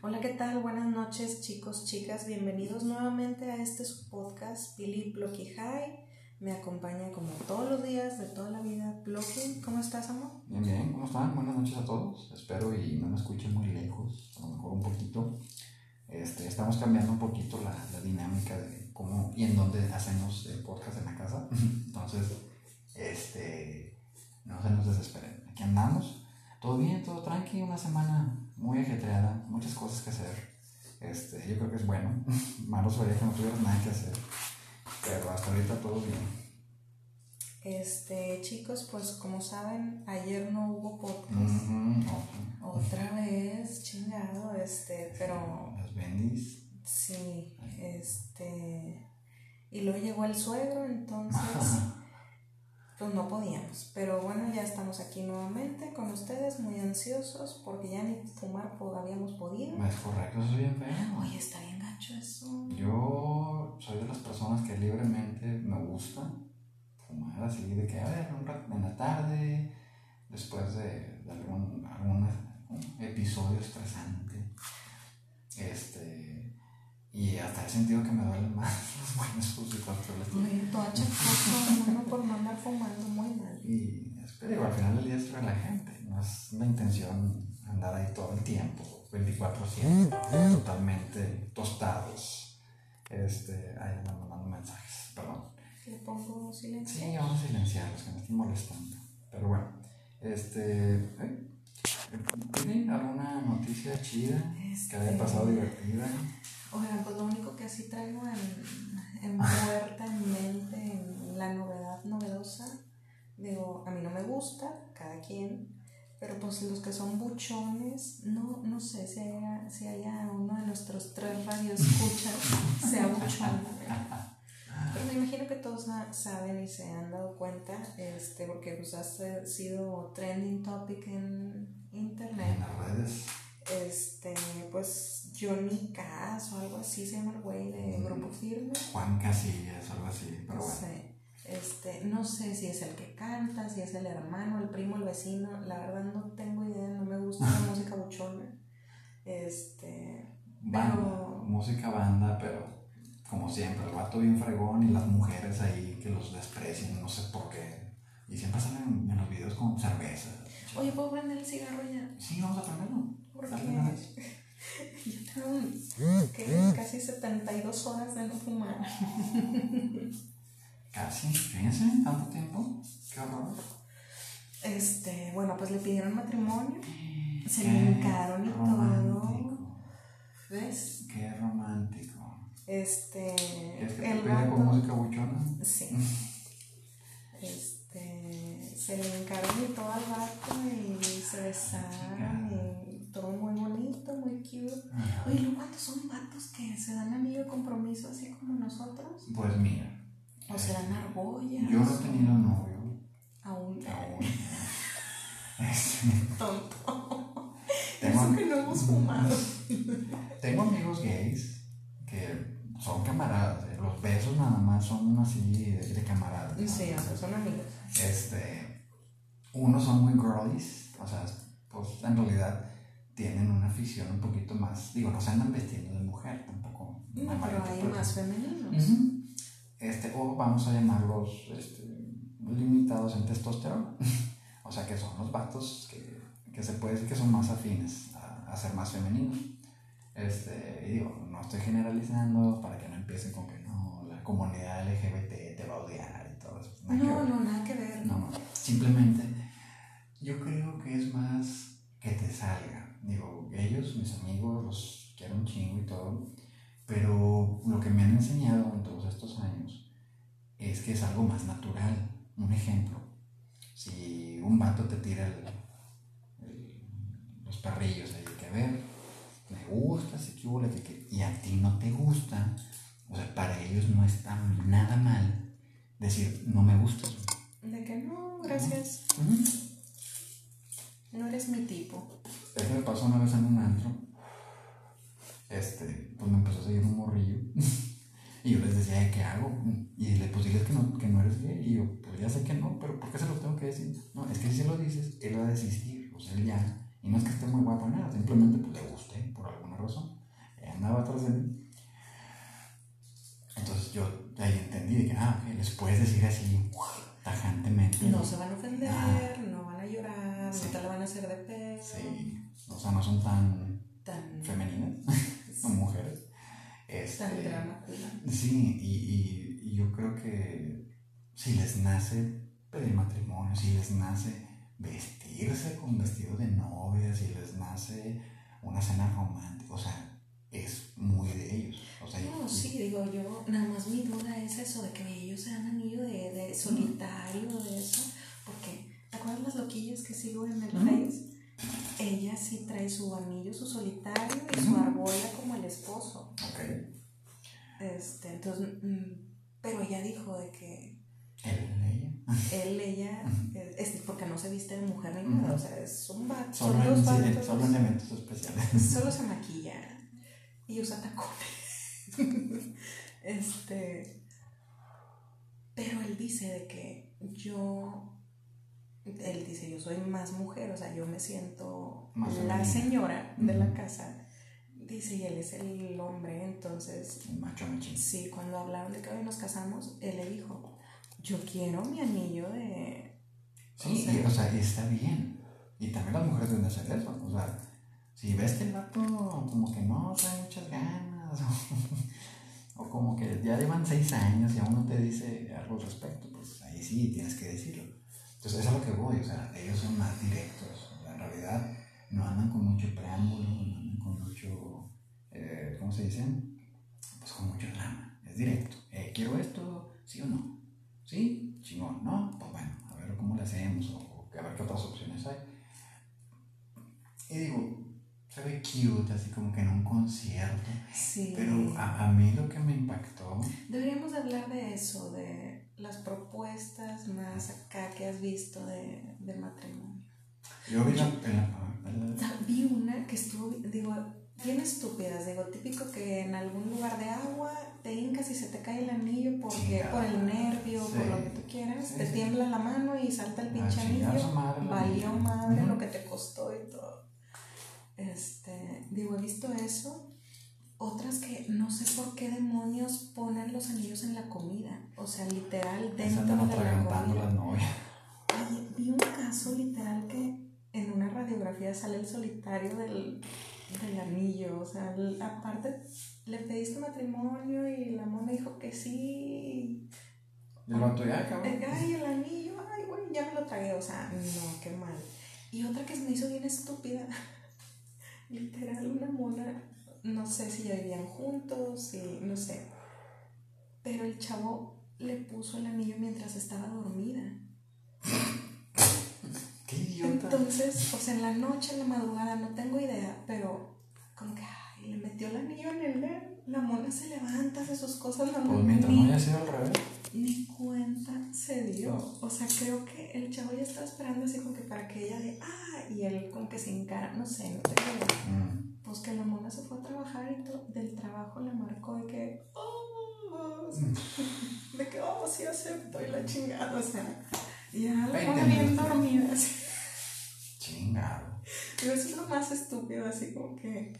Hola, ¿qué tal? Buenas noches, chicos, chicas. Bienvenidos nuevamente a este podcast, Billy Blocky High. Me acompaña como todos los días de toda la vida, Blocky. ¿Cómo estás, amor? Bien, bien, ¿cómo están? Buenas noches a todos. Espero y no me escuchen muy lejos, a lo mejor un poquito. Este, estamos cambiando un poquito la, la dinámica de cómo y en dónde hacemos el podcast en la casa. Entonces, este, no se nos desesperen. Aquí andamos. Todo bien, todo tranqui, una semana muy ajetreada, muchas cosas que hacer. Este, yo creo que es bueno. Malo sería que no tuvieras nada que hacer. Pero hasta ahorita todo bien. Este, chicos, pues como saben, ayer no hubo podcast. Otra vez, chingado, este, pero Las bendis. sí, este. Y luego llegó el suegro, entonces, pues no podíamos. Pero bueno, ya estamos aquí nuevamente con ustedes, muy ansiosos, porque ya ni fumar habíamos podido. Es correcto, eso es bien feo. Oye, está bien gacho eso. Yo soy de las personas que libremente me gusta fumar así, de que, a ver, un rato en la tarde, después de, de algún, algún episodio estresante. Este, y hasta he sentido que me duelen más los cosas el estilo. Oye, tú achacoso, uno por no andar fumando muy mal. Y pero digo, al final del día es relajante, no es la intención andar ahí todo el tiempo, 24-7, totalmente tostados. Este, ahí andan mandando mensajes, perdón. Le pongo silencio. Sí, vamos a silenciar los que me estén molestando. Pero bueno, este. ¿Tienen alguna noticia chida que haya Este, pasado divertida? Oigan, pues lo único que sí traigo en, en muerta, en mente, en la novedad novedosa, digo, a mí no me gusta, cada quien, pero pues los que son buchones, no, no sé si haya, si haya uno de nuestros tres radioescuchas sea buchón. Pero me imagino que todos sa- saben y se han dado cuenta, este, porque pues ha sido trending topic en internet En las redes. este, pues Johnny Cass o algo así se llama el güey de Grupo Firme. Juan Casillas, algo así, pero No bueno. sé, este, no sé si es el que canta, si es el hermano, el primo, el vecino. La verdad no tengo idea, no me gusta la música buchona. Este, Banda, pero- música banda, pero como siempre, el vato bien fregón y las mujeres ahí que los desprecian, no sé por qué. Y siempre salen en los videos con cerveza. oye, ¿puedo prender el cigarro ya? Sí, vamos a prenderlo. Una vez. yo tengo ¿qué? casi 72 horas de no fumar. Casi, fíjense, tanto tiempo. Qué horror. Este, bueno, pues le pidieron matrimonio. Se Qué le hincaron y todo. romántico. ¿Ves? Qué romántico. Este. ¿Quieres que te el pida con vato- música buchona? Sí. Este. Se le hincaron y todo al vato y se besaron y todo muy bonito, muy cute. Ajá. Oye, ¿lo cuántos son vatos que se dan anillo de compromiso así como nosotros? Pues mira, ¿O se dan argollas? yo no he tenido novio. Aún. Aún. Este, Tonto. Tengo- Eso que no hemos fumado. Tengo amigos gays que son camaradas. eh, Los besos nada más son así de, de camaradas. ¿no? Sí, o sea, son amigos. Este, unos son muy girlies, o sea, pues en realidad tienen una afición un poquito más, digo, no se andan vestiendo de mujer tampoco. No, pero hay más femeninos. Este, o vamos a llamarlos este, limitados en testosterona. o sea, que son los vatos que, que se puede decir que son más afines a, a ser más femeninos. Este, y digo, no estoy generalizando para que no empiecen con que no, la comunidad LGBT te va a odiar y todo eso. Nada No, no, nada que ver. No, no. Simplemente, yo creo que es más que te salga. Digo, ellos, mis amigos, los quiero un chingo y todo. Pero lo que me han enseñado en todos estos años es que es algo más natural. Un ejemplo, si un vato te tira el- el- los perrillos ahí, que a ver, me gusta, que- que- y a ti no te gusta, o sea, para ellos no está nada mal decir, no me gustas. De que no, gracias. No eres mi tipo. Eso me pasó una vez en un antro. Este, pues me empezó a seguir un morrillo. y yo les decía, ¿qué hago? Y le pues diles que no, que no eres gay. Y yo, pues ya sé que no, pero ¿por qué se lo tengo que decir? No, es que si se lo dices, él va a desistir. O sea, él ya. Y no es que esté muy guapo, nada, simplemente pues le guste sé, por alguna razón. Andaba atrás de mí. Entonces yo ahí entendí que, ah, ok, les puedes decir así tajantemente. No se van a ofender, ah. Llorar, no te la van a hacer de peso. Sí, o sea, no son tan, tan femeninas, son mujeres. Este, tan drama Sí, y, y, yo creo que si les nace pedir matrimonio, si les nace vestirse con vestido de novia, si les nace una cena romántica, o sea, es muy de ellos. O sea, no, sí, digo yo, nada más mi duda es eso, de que ellos sean anillo de, de solitario, de eso, porque, ¿te acuerdas que sigo en el Face? Ella sí trae su anillo, su solitario y su argolla como el esposo. Ok. Este, entonces, mm, pero ella dijo de que... Él, ella. Él, ella, es, porque no se viste de mujer ni nada, o sea, es un vato. Solo, son dos sí, solo en eventos especiales. Solo se maquilla y usa tacones. este. Pero él dice de que yo. Él dice, yo soy más mujer, o sea, yo me siento la señora de la casa. Dice, y él es el hombre, entonces. macho Sí, cuando hablaron de que hoy nos casamos, él le dijo, yo quiero mi anillo de. Sí, o sea, y, o sea, está bien. Y también las mujeres deben hacer eso. O sea, si ves que el vato como que no trae muchas ganas, o, como que ya llevan seis años y aún no te dice algo al respecto, pues ahí sí tienes que decirlo. Entonces, eso es a lo que voy, o sea, ellos son más directos. en realidad, no andan con mucho preámbulo, no andan con mucho, eh, ¿cómo se dice? Pues con mucho drama. Es directo. Eh, quiero esto, sí o no. ¿Sí? Chingón, ¿no? Pues bueno, a ver cómo le hacemos, o a ver qué otras opciones hay. Y digo, se ve cute, así como que en un concierto. Sí. Pero a, a, mí lo que me impactó. Deberíamos hablar de eso, de las propuestas más acá que has visto de, de matrimonio. Yo vi, la, vi una que estuvo, digo, bien estúpidas, digo, típico que en algún lugar de agua te hincas y se te cae el anillo porque por el nervio, por lo que tú quieras, te tiembla la mano y salta el pinche anillo, valió madre lo que te costó y todo. Este, digo, he visto eso. Otras que no sé por qué demonios ponen los anillos en la comida. O sea, literal, dentro de la comida. vi un caso literal que en una radiografía sale el solitario del, del anillo. O sea, aparte le pediste matrimonio y la mona dijo que sí. ¿Y el vato ya, cabrón? Ay, el anillo, ay, güey, ya me lo tragué. O sea, no, qué mal. Y otra que se me hizo bien estúpida literal una mona, no sé si ya vivían juntos, y no sé, pero el chavo le puso el anillo mientras estaba dormida. Qué idiota. Entonces, o sea, en la noche, en la madrugada, no tengo idea, pero como que ay, le metió el anillo en el dedo. La mona se levanta, hace sus cosas. La pues mientras no haya sido al revés. Ni cuenta se dio. O sea, creo que el chavo ya estaba esperando así como que para que ella de, ah, y él como que se encara, no sé, no idea. Mm. Pues que la mona se fue a trabajar y todo, del trabajo le marcó de que, oh, de que, oh, sí acepto y la chingada, o sea, ya la mona bien dormida. Chingado. Pero eso es lo más estúpido, así como que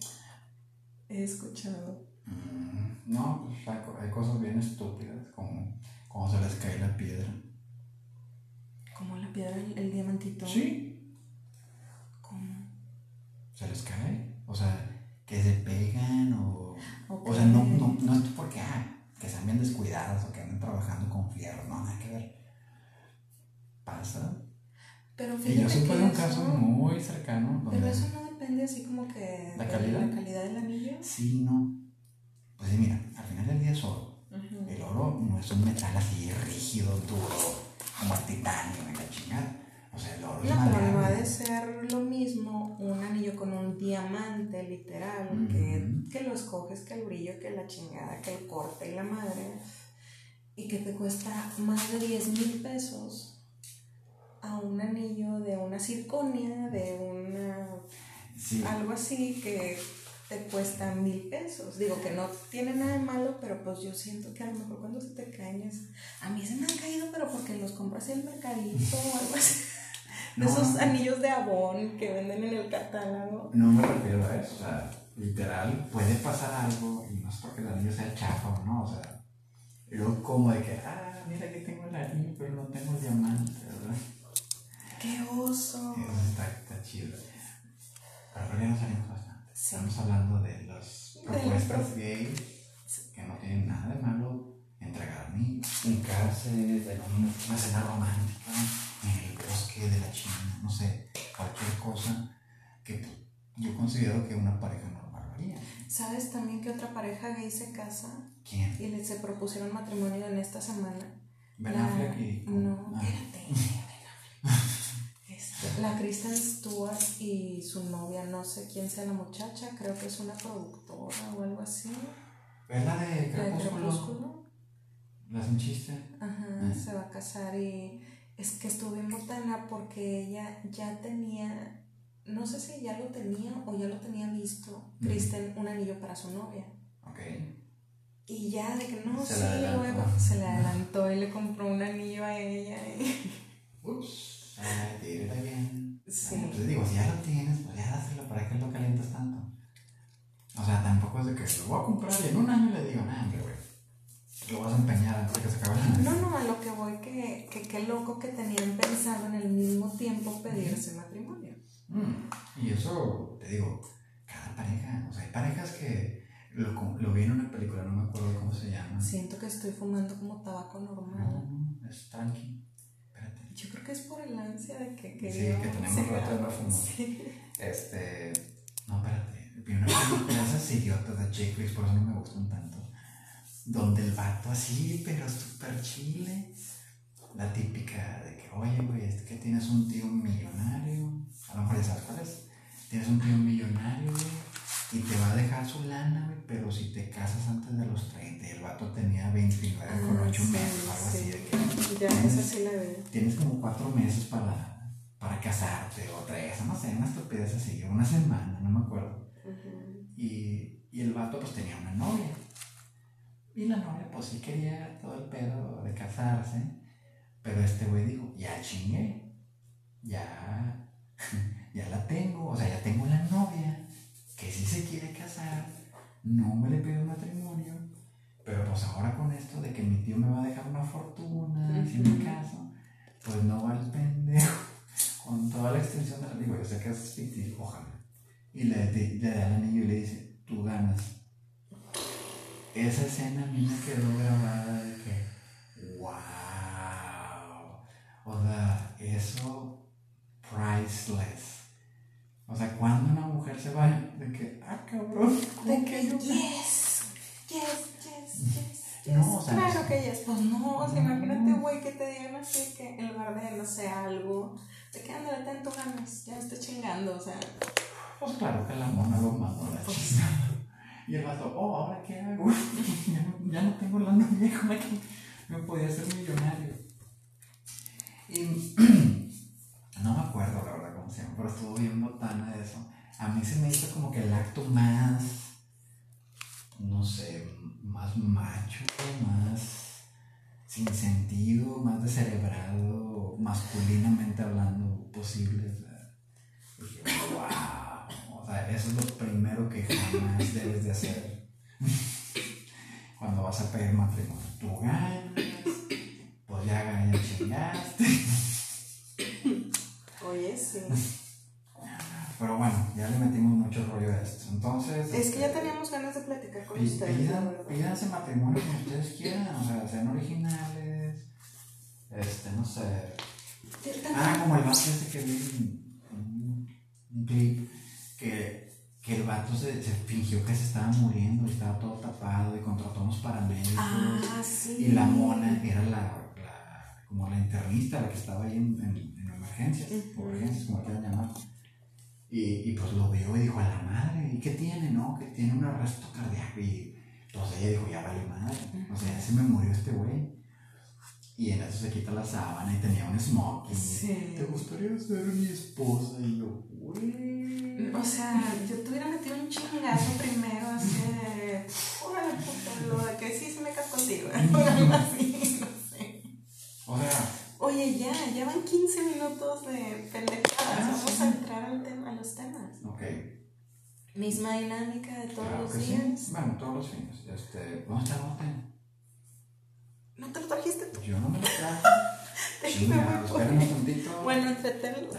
he escuchado. Mm, no, pues hay, cosas bien estúpidas, como cuando se les cae la piedra. ¿Como la piedra, el, diamantito? Sí. ¿Cómo? ¿Se les cae? O sea, que se pegan o... O sea, no, no, no es porque, ah, que sean bien descuidadas o que anden trabajando con fierro, no, nada que ver. Pasa. Pero y yo supe de un caso muy cercano. Donde pero eso no depende así como que ¿La calidad? la calidad del anillo. Sí, no. Pues mira, al final del día es oro. Es un metal así rígido, duro, como el titanio, la chingada. O sea, el oro no, es pero no ha de ser lo mismo un anillo con un diamante literal, que, que lo escoges, que el brillo, que la chingada, que el corte y la madre, y que te cuesta más de 10 mil pesos a un anillo de una circonia, de una... algo así que te cuesta mil pesos. Digo que no tiene nada de malo, pero pues yo siento que a lo mejor cuando se te caen es... A mí se me han caído, pero porque los compras en el mercadito o algo así. De esos anillos de abón que venden en el catálogo. No me refiero a eso, o sea, literal, puede pasar algo y no es porque el anillo sea chafa o no, o sea, yo como de que, ah, mira que tengo el anillo, pero no tengo el diamante, ¿verdad? ¡Qué oso! Eso está, está chido. Pero nos salimos Estamos hablando de las propuestas gay que no tienen nada de malo entregar a mí, uncarse, de una cena romántica en el bosque de la China, no sé, cualquier cosa que yo considero que una pareja normal haría. ¿Sabes también que otra pareja gay se casa? ¿Quién? Y le, se propusieron matrimonio en esta semana. Ben Affleck y... No, ah. espérate. Este, la Kristen Stewart y su novia, no sé quién sea la muchacha, creo que es una productora o algo así. ¿Es la de Crepúsculo? ¿La un chiste? Ajá, ah. se va a casar y es que estuve en botana porque ella ya tenía, no sé si ya lo tenía o ya lo tenía visto, Kristen, un anillo para su novia. Ok. Y ya de que no, sí, luego se le adelantó y le compró un anillo a ella. Ups, tírale bien. Sí. Entonces digo, si ya lo tienes, pues ya dáselo, ¿para qué lo calientas tanto? O sea, tampoco es de que lo voy a comprar y en un año le digo, nah, hombre, güey lo vas a empeñar antes de que se acabe la No, no, a lo que voy, que, que qué loco que tenían pensado en el mismo tiempo pedirse matrimonio. Mm, y eso, te digo, cada pareja, o sea, hay parejas que lo, lo vi en una película, no me acuerdo cómo se llama. Siento que estoy fumando como tabaco normal. No, es tranqui. Yo creo que es por el ansia de que quería. Sí, que tenemos rato de no fumar. Sí. Este. No, espérate. Vi una película esas idiotas de chick por eso no me gustan tanto donde el vato así, pero súper chile. La típica de que, oye, güey, es que tienes un tío millonario. A lo mejor ya sabes cuál es. Tienes un tío millonario, güey, y te va a dejar su lana, güey, pero si te casas antes de los 30, y el vato tenía 29 con 8 ah, meses, algo así. De que ya, tienes, esa sí la veo. Tienes como 4 meses para, para casarte, o 3, no sé, una estupidez así, una semana, no me acuerdo. y, y el vato, pues tenía una novia y la novia, pues sí quería todo el pedo de casarse. Pero este güey dijo, ya chingué. Ya, ya la tengo. O sea, ya tengo la novia que sí se quiere casar. No me le pido matrimonio. Pero pues ahora con esto de que mi tío me va a dejar una fortuna, si me caso, pues no va el pendejo. Con toda la extensión del digo, yo sé que es ficticio, ojalá. Y le, le da al anillo y le dice, tú ganas esa escena a mí me quedó grabada de que, wow. O sea, eso, priceless. O sea, cuando una mujer se va de que, ah, cabrón. De que, yes, yes, yes, yes. No, o sea, claro que yes. Pues no, o sea, imagínate, güey, que te digan así que en lugar de, no sé, algo, de que ándale, tanto ganas, ya estoy chingando, o sea. Pues claro que la mona lo mandó la pues, y el vato, oh, ¿ahora qué hago? ya, no, tengo la novia con la que me podía hacer millonario. Y no me acuerdo la verdad llama, pero estuvo bien botana eso. A mí se me hizo como que el acto más, no sé, más macho, más sin sentido, más descerebrado, masculinamente hablando posible. dije, wow eso es lo primero que jamás debes de hacer cuando vas a pedir matrimonio. Tú ganas, pues ya ganas, chingaste. Sí. Pero bueno, ya le metimos mucho rollo a esto. Entonces. Es que ya este, teníamos ganas de platicar con ustedes. pídanse matrimonio como ustedes quieran, o sea, sean originales. Este, no sé. Ah, como el vato ese que vi un clip que, que el vato se, se, fingió que se estaba muriendo y estaba todo tapado y contrató unos paramédicos. Ah, sí. Y la mona era la, la, como la internista, la que estaba ahí en, en, emergencias, o urgencias, como quieran llamar. Y, y, pues lo vio y dijo a la madre, ¿y qué tiene? No, que tiene un arresto cardíaco. Y pues ella dijo, ya vale madre. O sea, ya se me murió este güey. Y en eso se quita la sábana y tenía un smoking. Sí. ¿Te gustaría ser mi esposa? Y yo, güey. O sea, yo te hubiera metido un chingazo primero, así de. lo de que sí se me caso contigo, algo así, no sé. O sea. Oye, ya, ya van 15 minutos de pendejadas. Ah, Vamos sí. a entrar al tema, a los temas. Ok. Misma dinámica de todos Claro los sí. días. Bueno, todos los fines. Este, ¿Dónde está el bote? ¿No te lo trajiste tú? Yo no me lo traje. Déjame por- espéranos tantito. Bueno, entretenlo.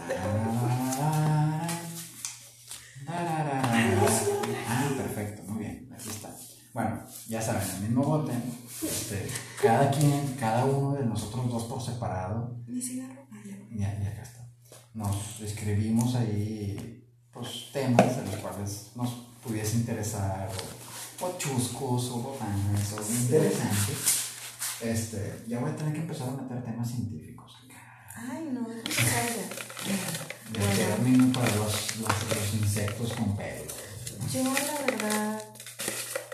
Ah, perfecto, muy bien, aquí está. Bueno, ya saben, el mismo bote, este, cada quien, cada uno de nosotros dos por separado, Mi cigarro. Ya. ya, ya acá está. Nos escribimos ahí, pues, temas de los cuales nos pudiese interesar, o, o chuscos, o botanas, o interesantes. Este, ya voy a tener que empezar a meter temas científicos. Ay, no, déjame que salga. De Bueno. término para los, los, los insectos con pelo. Yo, la verdad,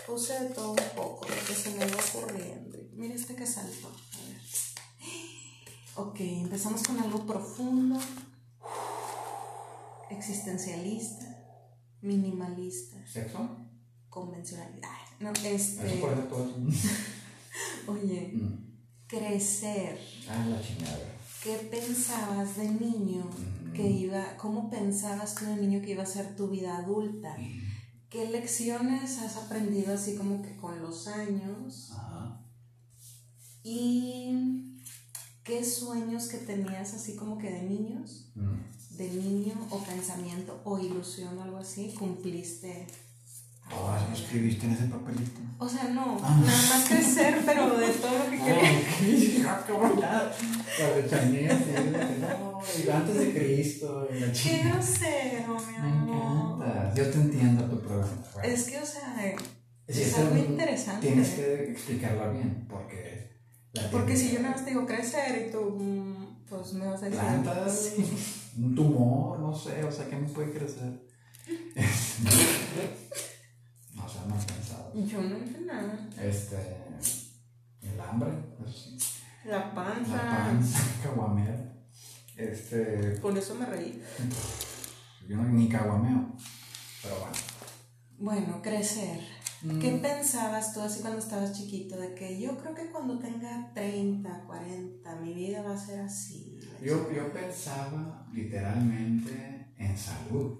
puse de todo un poco, lo que se me va ocurriendo. Mira este que saltó. A ver. Ok, empezamos con algo profundo, existencialista, minimalista, ¿Sexo? convencional. Ay, no, este. por eso todo eso. Oye, Mm. crecer. Ah, la chingada. ¿Qué pensabas de niño Mm. que iba, cómo pensabas tú de niño que iba a ser tu vida adulta? ¿Qué lecciones has aprendido así como que con los años? Ajá. ¿Y qué sueños que tenías así como que de niños, Mm. de niño o pensamiento o ilusión o algo así, cumpliste? Eso lo escribiste en ese papelito. O sea, no, Ah. nada más crecer, pero de todo lo que quería. Ah, no, y antes de Cristo, y la Qué grosero, mi Me amor. encanta. Yo te entiendo tu. Bueno, Es que, o sea, es ese algo interesante. Tienes que explicarla bien, porque. Porque si yo nada más te digo crecer y tú, mm, pues me vas a decir. plantas, un tumor, no sé, o sea, ¿qué me puede crecer? no sé, mal pensado. Yo no hice nada. Este, el hambre. La panza. La panza, caguamera. Este, Por eso me reí. yo no ni caguameo, pero bueno. Bueno, crecer. Mm. ¿Qué pensabas tú así cuando estabas chiquito? De que yo creo que cuando tenga 30, 40, mi vida va a ser así. Yo, yo pensaba literalmente en salud.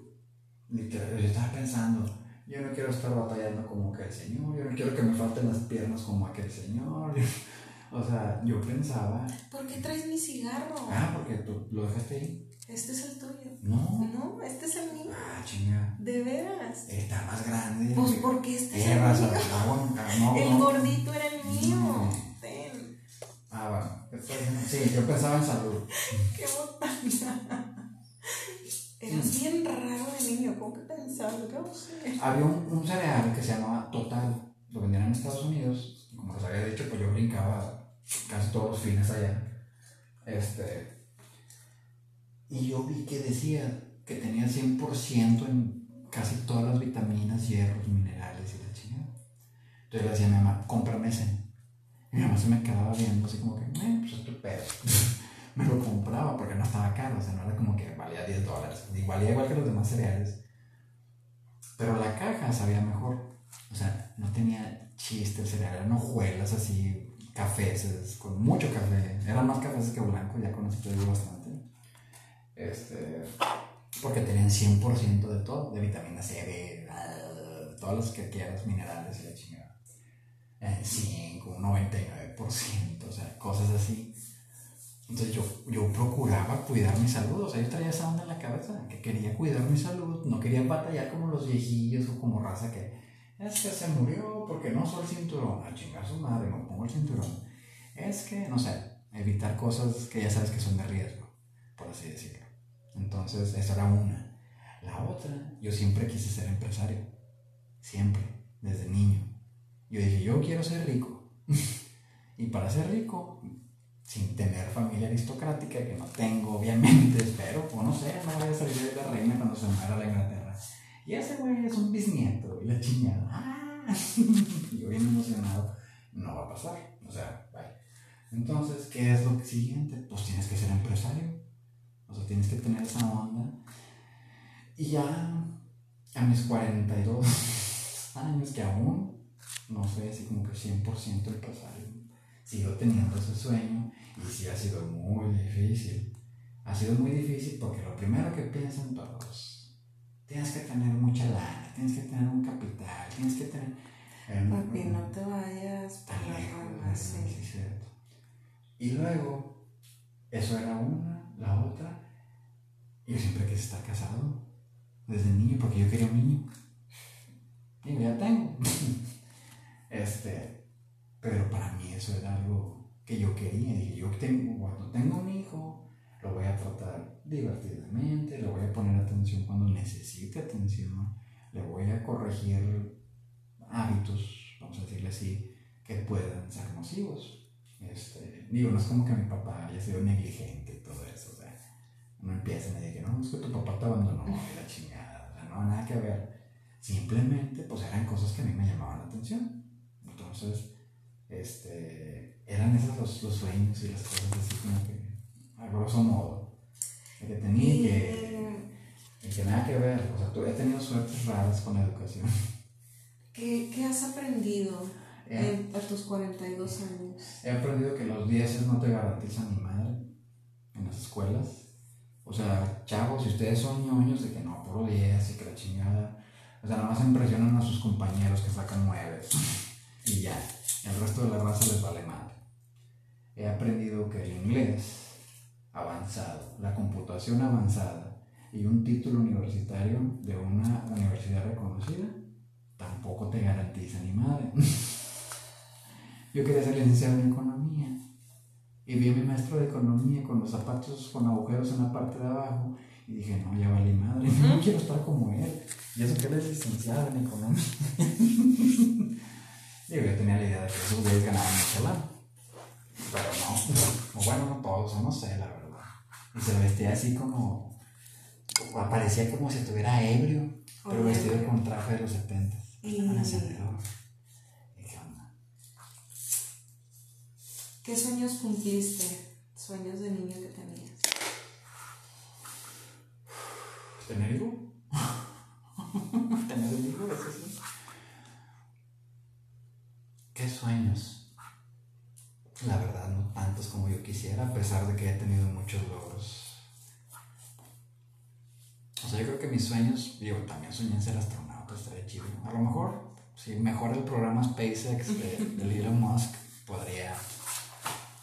Literal, yo estaba pensando, yo no quiero estar batallando como aquel señor, yo no quiero que me falten las piernas como aquel señor. O sea, yo pensaba, ¿Por qué traes mi cigarro? ah, porque tú lo dejaste ahí. Este es el tuyo. No. No, este es el mío. Ah, chinga. De veras. Está más grande. Pues porque este es el Tierra, mío. El no. gordito era el mío. No. Ten, Ah, bueno. Sí, yo pensaba en salud. qué botana. Eras bien raro de niño. ¿Cómo que pensabas? Había un, un cereal que se llamaba Total, lo vendían en Estados Unidos, como les había dicho, pues yo brincaba casi todos los fines allá. Este, y yo vi que decía que tenía 100% en casi todas las vitaminas, hierros, minerales y la chingada. Entonces le decía a mi mamá, cómprame ese. Y mi mamá se me quedaba viendo así como que, eh, pues es tu pedo. Me lo compraba porque no estaba caro, o sea, no era como que valía 10 dólares. Valía igual que los demás cereales. Pero la caja sabía mejor. O sea, no tenía chiste el cereal, eran hojuelas así, cafés, con mucho café. Eran más cafés que blanco, ya con eso te digo bastante. Este, porque tenían 100% de todo, de vitamina C, de ah, todas las que quieras, minerales y la chingada. Eh, zinc, un 99%, o sea, cosas así. Entonces yo, yo procuraba cuidar mi salud, o sea, yo traía esa onda en la cabeza, que quería cuidar mi salud, no quería batallar como los viejillos o como raza que es que se murió porque no usó el cinturón, a chingar su madre, no pongo el cinturón. Es que, no sé, evitar cosas que ya sabes que son de riesgo, por así decirlo. Entonces, esa era una. La otra, yo siempre quise ser empresario, siempre, desde niño. Yo dije, yo quiero ser rico. y para ser rico, sin tener familia aristocrática, que no tengo, obviamente, espero, o no sé, no voy a salir de la reina cuando se muera la Inglaterra. Y ese güey es un bisnieto, y la chingada. ¡Ah! yo bien emocionado, no va a pasar, o sea, bye. Entonces, ¿qué es lo siguiente? Pues tienes que ser empresario, o sea, tienes que tener esa onda. Y ya a mis 42 años, que aún no soy así como que 100% empresario, sigo teniendo ese sueño y sí ha sido muy difícil ha sido muy difícil porque lo primero que piensan todos, tienes que tener mucha lana, tienes que tener un capital, tienes que tener... Papi, no te vayas por las sí. sí, cierto. Y luego, eso era una, la otra, yo siempre quise estar casado, desde niño, porque yo quería un niño. Y ya tengo. este, pero para mí eso era algo que yo quería. Y yo tengo, cuando tengo un hijo, lo voy a tratar divertidamente, le voy a poner atención cuando necesite atención, le voy a corregir hábitos, vamos a decirle así, que puedan ser nocivos. Este, digo, no es como que mi papá haya sido negligente y todo eso, o sea, no empieza y me dice, no, es que tu papá te abandonó y la chingada, o sea, no, nada que ver. Simplemente, pues eran cosas que a mí me llamaban la atención. Entonces, este, eran esos los, los sueños y las cosas así como que, a grosso modo, que tenía y que, y que nada que ver. O sea, tú he tenido suertes raras con la educación. ¿Qué, qué has aprendido en, a tus 42 años? He aprendido que los 10 no te garantizan ni madre en las escuelas. O sea, chavos, si ustedes son ñoños de que no, puro 10 y que la chingada. O sea, nada más impresionan a sus compañeros que sacan 9 y ya. El resto de la raza les vale madre. He aprendido que el inglés avanzado, la computación avanzada y un título universitario de una universidad reconocida tampoco te garantiza ni madre. Yo quería ser licenciado en economía y vi a mi maestro de economía con los zapatos con agujeros en la parte de abajo y dije, no, ya vale madre, no quiero estar como él. Y eso que él es licenciado en economía. Digo, yo tenía la idea de que esos güeyes ganaban mucho lana. Pero no, o bueno, no todos, o no sé, la verdad. Y se vestía así como, o parecía como si estuviera ebrio, pero vestido con traje de los 70. Y... Encendedor. ¿Y qué onda? ¿Qué sueños cumpliste? Sueños de niño que tenías. ¿Tener hijo? ¿Tener un hijo? Eso sí. ¿Qué sueños? La verdad, no tantos como yo quisiera, a pesar de que he tenido muchos logros. O sea, yo creo que mis sueños, digo, también soñé en ser astronauta, estaría chido. A lo mejor, si mejora el programa SpaceX de, de Elon Musk, podría.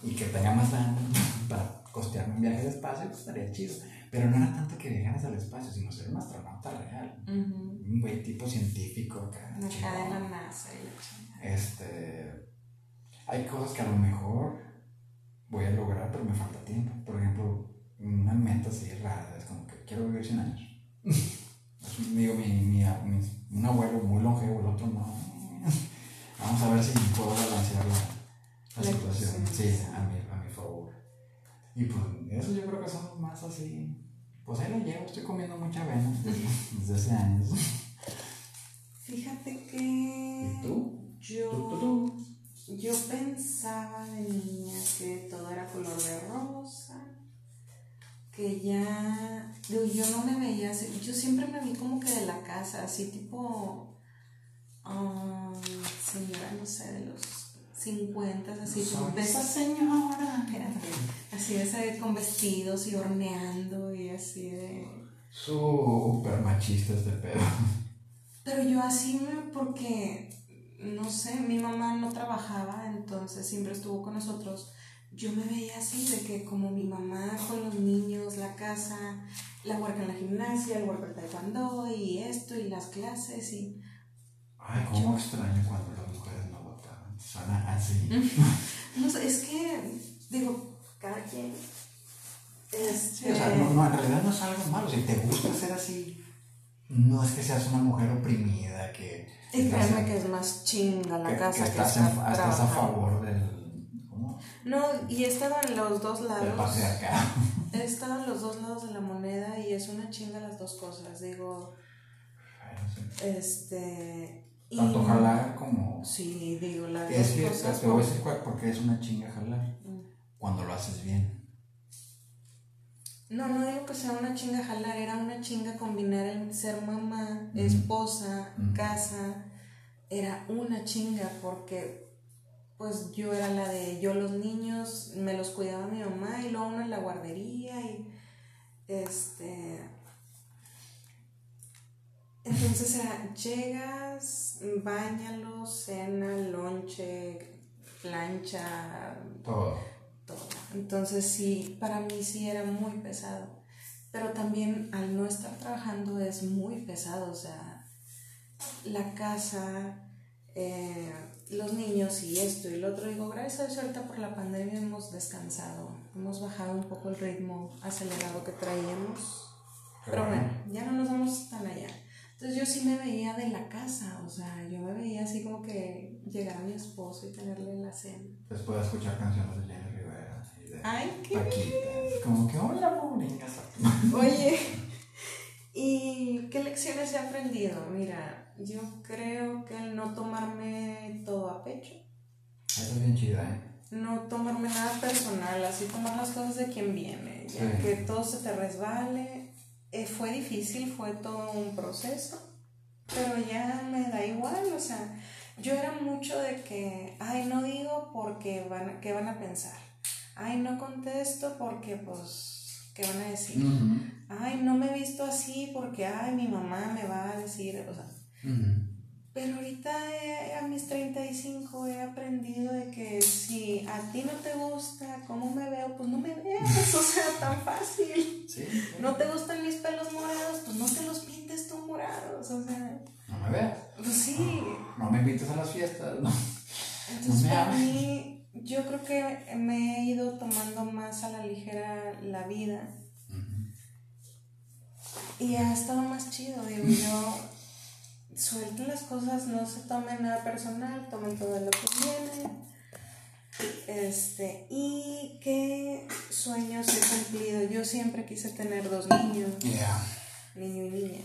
Y que tenga más para costearme un viaje al espacio, pues estaría chido. Pero no era tanto que viajaras al espacio, sino ser un astronauta real. Un güey tipo científico acá. La NASA y la chingada. Este. Hay cosas que a lo mejor voy a lograr, pero me falta tiempo. Por ejemplo, una meta así rara, es como que quiero vivir 100 años. Digo, mi, mi, mi- un abuelo muy longevo, el otro no. Vamos a ver si puedo balancear la, la situación. sí. a mi, a mi favor. Y pues, eso yo creo que son más así. Pues ahí lo llevo, estoy comiendo mucha avena desde, hace años. Fíjate que. ¿Y tú? Yo. ¿Tú, tú, tú? Yo pensaba de niña que todo era color de rosa, que ya, digo, yo no me veía así, yo siempre me vi como que de la casa, así tipo, ah, señora, no sé, de los 50, así de esas, señora. espérate, así de con vestidos y horneando y así de... Súper machista este pedo. Pero yo así porque, no sé, mi mamá no trabajaba, entonces siempre estuvo con nosotros. Yo me veía así, de que como mi mamá con los niños, la casa, la huerca en la gimnasia, el huerco de taekwondo y esto y las clases y... Ay, cómo extraño cuando las así. No sé, es que, digo, cada quien... Este, Sí, o sea, no, no, en realidad no es algo malo. Si te gusta ser así, no es que seas una mujer oprimida que. y créeme en- que es más chinga la que- casa que estás, en- estás a favor del. ¿Cómo? No, y he estado en los dos Del lados. He estado en los dos lados de la moneda y es una chinga las dos cosas. Digo, Bueno, y- Tanto jalar como. Sí, digo, las Es cosas. te voy a decir cuál- por qué es una chinga jalar. Mm. Cuando lo haces bien. No, no digo que sea una chinga jalar, era una chinga combinar el ser mamá, esposa, casa. Era una chinga porque, pues yo era la de yo los niños, me los cuidaba mi mamá y luego uno en la guardería y Este. Entonces era, llegas, bañalos, cena, lonche, plancha. Todo. Todo. Entonces sí, para mí sí era muy pesado. Pero también al no estar trabajando es muy pesado. O sea, la casa, eh, los niños y esto y lo otro. Digo, gracias a Dios ahorita por la pandemia hemos descansado, hemos bajado un poco el ritmo acelerado que traíamos. Pero bueno, ya no nos vamos tan allá. Entonces yo sí me veía de la casa, o sea, yo me veía así como que llegar a mi esposo y tenerle la cena. Después de escuchar canciones de Jenny Rivera y de Ay, qué Paquita. Como que, hola, pobrecita. Oye, ¿y qué lecciones he aprendido? Mira, yo creo que el no tomarme todo a pecho, Eso es bien chida, ¿eh? no tomarme nada personal, así tomar las cosas de quien viene, ya Sí. que todo se te resbale. Eh, fue difícil, fue todo un proceso, pero ya me da igual, o sea, yo era mucho de que, ay, no digo porque van, ¿qué van a pensar? Ay, no contesto porque, pues, ¿qué van a decir? Ay, no me he visto así porque, ay, mi mamá me va a decir, o sea. Pero ahorita eh, a mis 35 he aprendido de que si a ti no te gusta cómo me veo, pues no me veas, o sea, tan fácil. Sí. No te gustan mis pelos morados, pues no te los pintes tú morados, o sea, No me veas. pues sí. No me invites a las fiestas. No. Entonces me para mí, yo creo que me he ido tomando más a la ligera la vida. Y ha estado más chido, digo yo. Suelten las cosas, no se tomen nada personal, tomen todo lo que viene. Este, y qué sueños he cumplido. Yo siempre quise tener dos niños, Yeah. niño y niña.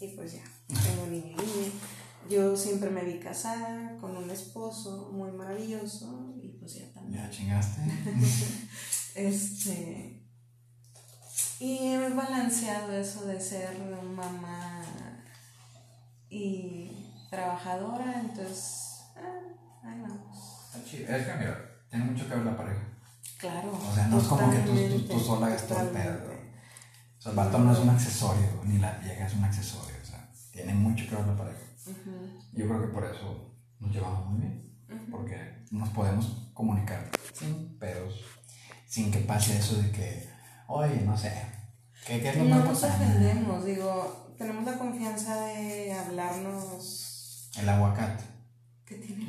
Y pues ya, tengo niño y niña. Yo siempre me vi casada con un esposo muy maravilloso y pues ya también. Ya chingaste. Este. Y he balanceado eso de ser mamá y trabajadora, entonces. ah, ahí vamos. Chido. Es que, mira, tiene mucho que ver la pareja. Claro. O sea, no es como que tú- tú- tú sola hagas todo el pedo. O sea, el vato no es un accesorio, ni la vieja es un accesorio. O sea, tiene mucho que ver la pareja. Ujú, Yo creo que por eso nos llevamos muy bien. ujú. Porque nos podemos comunicar sin pedos, sin que pase eso de que, oye, no sé, ¿qué, qué es lo No más nos importante? ofendemos, digo, tenemos la confianza de hablarnos. El aguacate. ¿Qué tiene?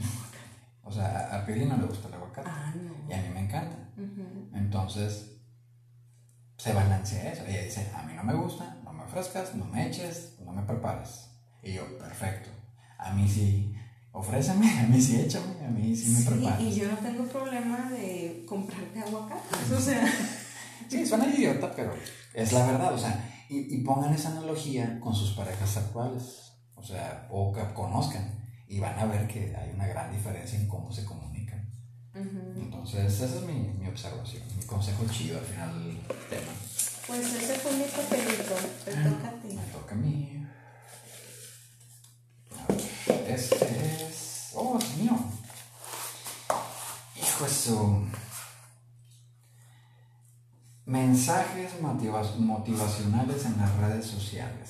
O sea, a, Pili no le gusta el aguacate. Ah, Y no. a mí me encanta. Ujú. Entonces, se balancea eso. Ella dice, a mí no me gusta, no me ofrezcas, no me eches, no me prepares. Y yo, perfecto. A mí sí, ofréceme, a mí sí échame, a mí sí me Sí, prepares. y yo no tengo problema de comprarte aguacates, o sea. Sí, suena idiota, pero es la verdad. O sea, y, y pongan esa analogía con sus parejas actuales. O sea, o que conozcan. Y van a ver que hay una gran diferencia en cómo se comunican. Entonces, esa es mi, mi observación, mi consejo chido al final del tema. Pues ese fue mi papelito, te toca a ti. Me toca a mí. A ver, este es. Oh, es mío. Hijo de su. Mensajes motiva- motivacionales en las redes sociales.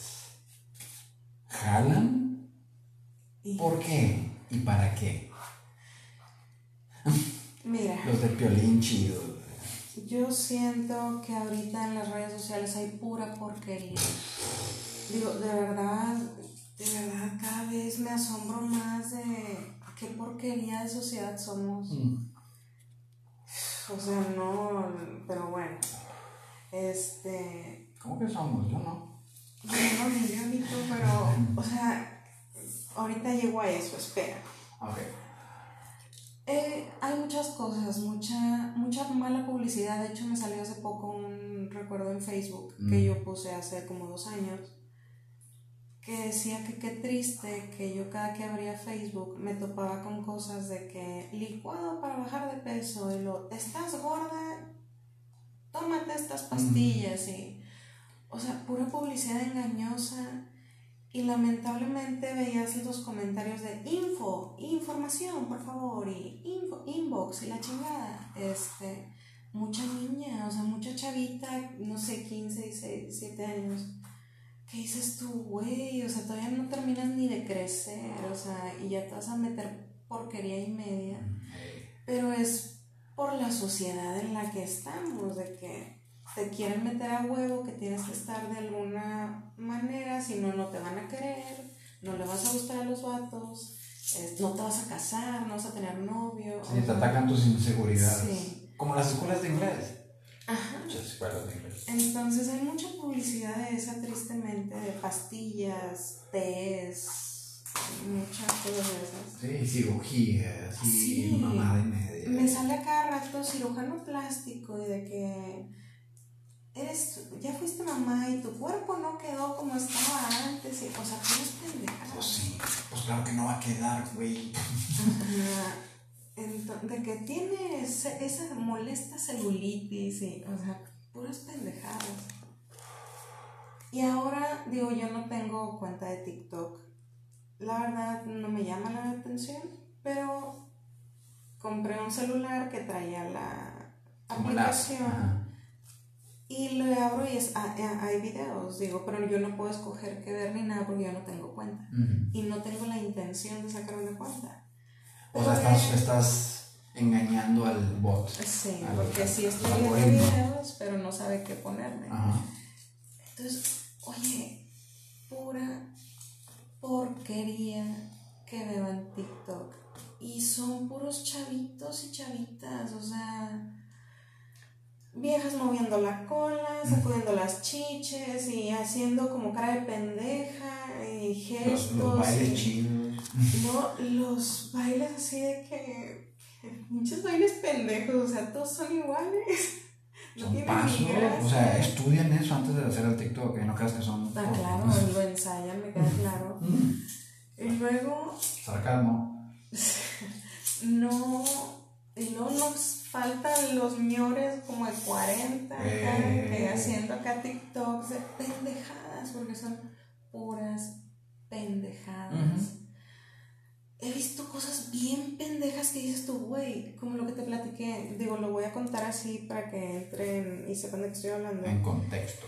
¿Jalan? ¿Por qué? ¿Y para qué? mira, Los de Piolín chidos. yo siento que ahorita en las redes sociales hay pura porquería. Digo, de verdad, de verdad, cada vez me asombro más de qué porquería de sociedad somos. Mm. O sea, no, pero bueno. Este. ¿Cómo que somos? Yo no. Yo no ni yo ni tú, pero. O sea, ahorita llego a eso, espera. Ok. Eh, hay muchas cosas, mucha, mucha mala publicidad. De hecho, me salió hace poco un recuerdo en Facebook que Mm. yo puse hace como dos años que decía que qué triste que yo cada que abría Facebook me topaba con cosas de que licuado para bajar de peso y lo, estás gorda, tómate estas pastillas y, o sea, pura publicidad engañosa y lamentablemente veías los comentarios de info, información, por favor, y info, inbox y la chingada. Este, mucha niña, o sea, mucha chavita, no sé, 15, 16, 17 años. ¿Qué dices tú, güey? O sea, todavía no terminas ni de crecer, o sea, y ya te vas a meter porquería y media. Pero es por la sociedad en la que estamos, de que te quieren meter a huevo, que tienes que estar de alguna manera, si no, no te van a querer, no le vas a gustar a los vatos, eh, no te vas a casar, no vas a tener novio. Sí, te atacan tus inseguridades. Sí. Como las escuelas de inglés. Ajá. Muchas escuelas de inglés. Entonces hay mucha publicidad de esa, tristemente, de pastillas, tés, muchas cosas de esas. Sí, cirugías y sí. mamá de media. Me sale a cada rato cirujano plástico y de que eres, ya fuiste mamá y tu cuerpo no quedó como estaba antes. Y, o sea, tú eres pendeja. Pues sí, pues claro que no va a quedar, güey. de que tienes esa molesta celulitis y, o sea, puras pendejadas. Y ahora, digo, yo no tengo cuenta de TikTok. La verdad no me llama la atención, pero compré un celular que traía la aplicación. Y lo abro y es, ah, ah, hay videos, digo, pero yo no puedo escoger qué ver ni nada porque yo no tengo cuenta. Y no tengo la intención de sacar una cuenta. O sea, estás, estás, engañando al bot. Sí, porque sí estoy viendo videos, pero no sabe qué ponerme. Entonces, oye, pura porquería que veo en TikTok. Y son puros chavitos y chavitas, o sea, viejas moviendo la cola, sacudiendo las chiches y haciendo como cara de pendeja y gestos. Los, bailes chinos. No, los bailes así de que. Muchos bailes pendejos, o sea, todos son iguales. Son pasos, o sea, estudian eso antes de hacer el TikTok, que no creas que son. Ah, claro, lo ensayan, me queda claro. y luego. Sarcasmo. no. Y luego nos faltan los miores como de 40 eh. haciendo acá TikToks de pendejadas, porque son puras pendejadas he visto cosas bien pendejas que dices tú, güey, como lo que te platiqué. Digo, lo voy a contar así para que entren y sepan de qué estoy hablando. En contexto.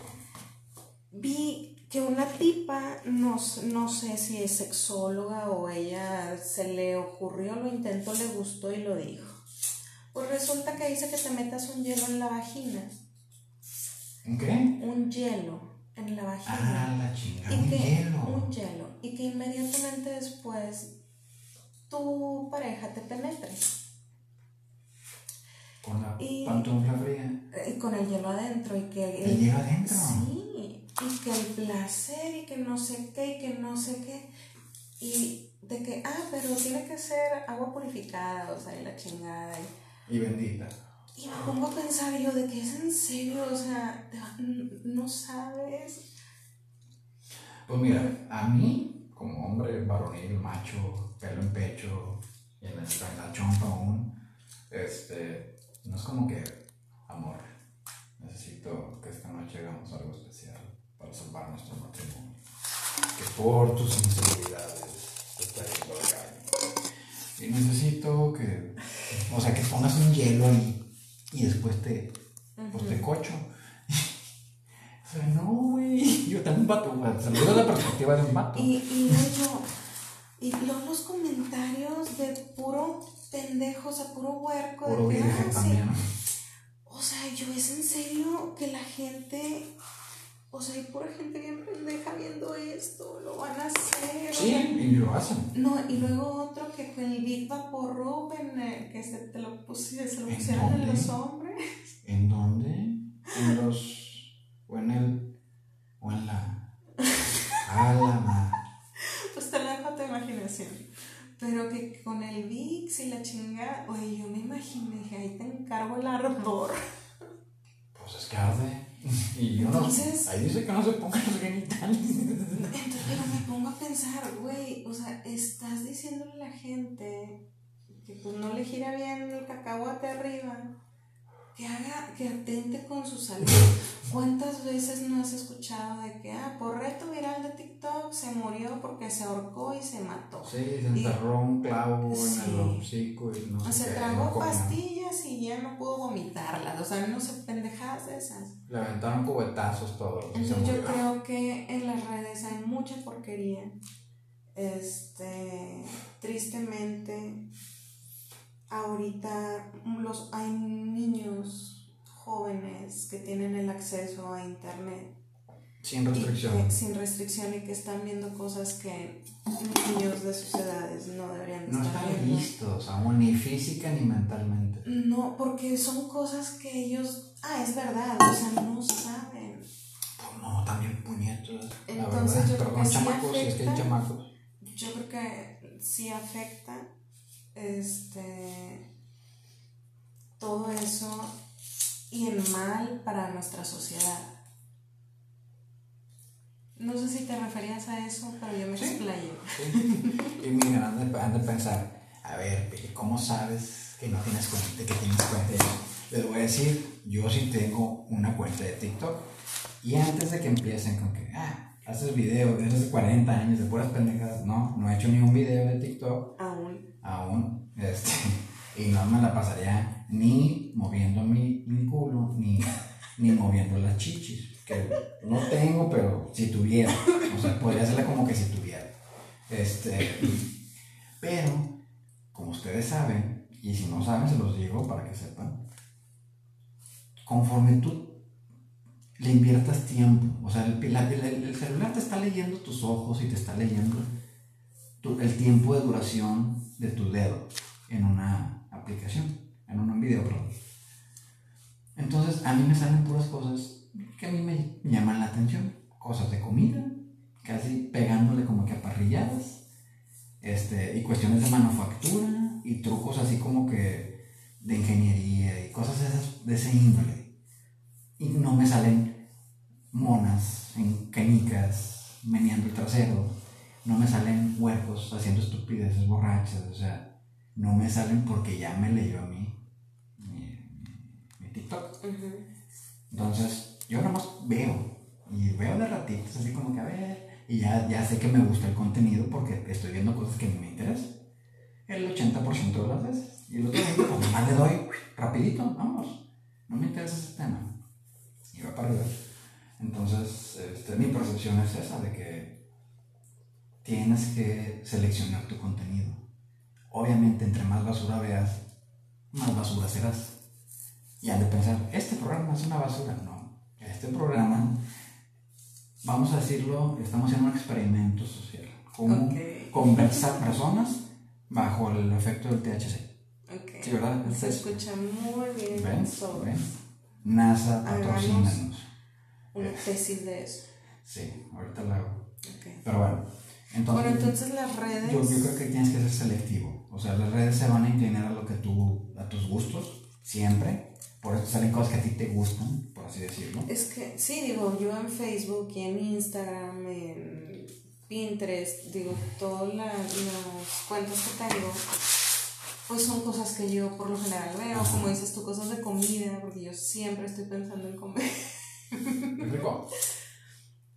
Vi que una tipa, no, no sé si es sexóloga o ella se le ocurrió, lo intentó, le gustó y lo dijo. Pues resulta que dice que te metas un hielo en la vagina. ¿Un qué? Un hielo en la vagina. Ah, la chingada. Un hielo. Un hielo. Y que inmediatamente después tu pareja te penetre. Con la pantufla fría. Y con el hielo adentro y que... ¿El, hielo adentro? Sí, y que el placer y que no sé qué y que no sé qué. Y de que, ah, pero tiene que ser agua purificada, o sea, y la chingada. Y, y bendita. Y me pongo a pensar yo de que es en serio, o sea, no sabes. Pues mira, a mí, como hombre varonil, macho, pelo en pecho y en la, en la chompa aún, este, no es como que, amor, necesito que esta noche hagamos algo especial para salvar nuestro matrimonio. Que por tus inseguridades te está yendo al gallo. Y necesito que, o sea, que pongas un hielo ahí y después te, pues te cocho. O sea, no, güey. Yo tengo un vato, güey. Me la perspectiva de un vato. Y, y yo, y luego los comentarios de puro pendejo, o sea, puro huerco. Puro de que, O sea, yo es en serio que la gente, o sea, hay pura gente bien pendeja viendo esto, lo van a hacer. Sí, y lo hacen. No, y luego otro que con el Big Vapor Ruben, eh, que se, te lo, pusieron, se lo pusieron en los hombres. ¿En dónde? En los. o en el. o en la. A la madre Pero que con el VIX y la chinga, oye, yo me imaginé que ahí te encargo el ardor. Pues es que arde. Y yo entonces, no. Ahí dice que no se pongan los genitales. Entonces, pero me pongo a pensar, güey, o sea, estás diciéndole a la gente que pues no le gira bien el cacahuate arriba que haga, que atente con su salud. ¿Cuántas veces no has escuchado de que, ah, por reto viral de TikTok se murió porque se ahorcó y se mató? Sí, se enterró un clavo en el hocico y no sea, qué, tragó pastillas y ya no pudo vomitarlas. O sea, no sé, pendejadas de esas. Le aventaron cubetazos todos se Entonces yo creo que en las redes hay mucha porquería. Este, tristemente, ahorita los, hay niños jóvenes que tienen el acceso a internet Sin restricción. que- sin restricción y que están viendo cosas que niños de sus edades no deberían No estar están viendo. listos, aún ni física ni mentalmente. No, porque son cosas que ellos, ah, es verdad, o sea, no saben. Pues no, también puñetos. Entonces, verdad. yo creo Perdón, que sí chamacos, si es que hay afecta. chamacos. Yo creo que sí afecta este todo eso y el mal para nuestra sociedad. No sé si te referías a eso, pero yo me Sí. explayo. Sí. Y miren, han de, pensar, a ver, ¿cómo sabes que no tienes cuenta, que tienes cuenta? Les voy a decir, yo sí tengo una cuenta de TikTok. Y antes de que empiecen con que, ah, haces videos de hace 40 años de puras pendejadas, no, no he hecho ni un video de TikTok Aún. Aún, este, y no me la pasaría ni moviendo mi, culo, ni, ni moviendo las chichis, que no tengo, pero si tuviera, o sea, podría hacerla como que si tuviera. Este, pero, como ustedes saben, y si no saben, se los digo para que sepan, conforme tú le inviertas tiempo, o sea, el, la- el- el celular te está leyendo tus ojos y te está leyendo tu- el tiempo de duración de tu dedo en una aplicación, en un video, perdón. Entonces, a mí me salen puras cosas que a mí me llaman la atención. Cosas de comida, casi pegándole como que a parrilladas, este, y cuestiones de manufactura, y trucos así como que de ingeniería, y cosas esas de ese índole. Y no me salen monas en canicas, meneando el trasero, no me salen huecos haciendo estupideces borrachas, o sea, no me salen porque ya me leyó a mí mi, TikTok. Entonces, yo nada más veo, y veo de ratitos, así como que a ver, y ya, ya sé que me gusta el contenido porque estoy viendo cosas que me interesan. El 80% de las veces. Y el otro 20% pues nomás le doy rapidito, vamos, no me interesa ese tema. Y va para arriba. Entonces, este, mi percepción es esa, de que tienes que seleccionar tu contenido. Obviamente, entre más basura veas, más basura serás. Y han de pensar, este programa es una basura. No, este programa, vamos a decirlo, estamos haciendo un experimento social. Como Ok. conversar personas bajo el efecto del THC. Ok. Sí, ¿verdad? Se Es- escucha muy bien. ¿Ven? ¿Ven? NASA patrocínanos. Una tesis de eso. Sí, ahorita la hago. Ok. Pero bueno, entonces, Bueno, entonces las redes. yo, yo creo que tienes que ser selectivo. O sea, las redes se van a inclinar a lo que tú, a tus gustos, siempre. Por eso salen cosas que a ti te gustan, por así decirlo. Es que, sí, digo, yo en Facebook y en Instagram, en Pinterest, digo, todas la- las cuentas que tengo, pues son cosas que yo por lo general veo, Ajá. como dices tú, cosas de comida, porque yo siempre estoy pensando en comer. ¿Me explico?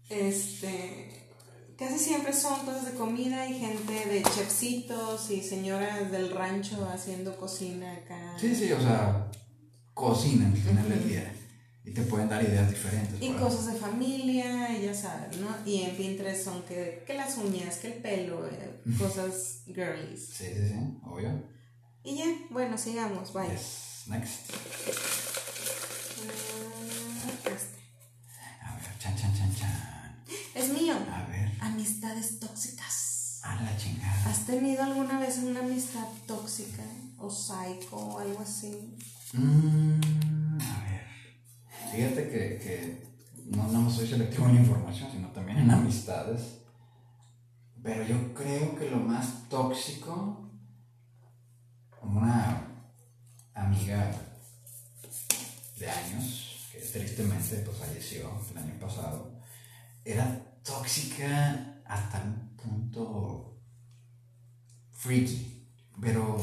Este, casi siempre son cosas de comida y gente de chefcitos y señoras del rancho haciendo cocina acá. Sí, sí, o sea, cocinan al final del día. Y te pueden dar ideas diferentes. Y cosas de familia, y ya sabes, ¿no? Y en Pinterest son que, que las uñas, que el pelo, eh, cosas girlies. Sí, sí, sí, obvio. Y ya, bueno, sigamos, bye. Yes, next. Ah, este. A ver, chan, chan, chan, chan. Es mío. A ver, Amistades tóxicas. a la chingada. ¿Has tenido alguna vez una amistad tóxica o psycho o algo así? Mm, a ver. Fíjate que, que no no soy selectivo en información, sino también en amistades. Pero yo creo que lo más tóxico, una amiga de años, que tristemente pues, falleció el año pasado, era tóxica hasta un punto freaky. Pero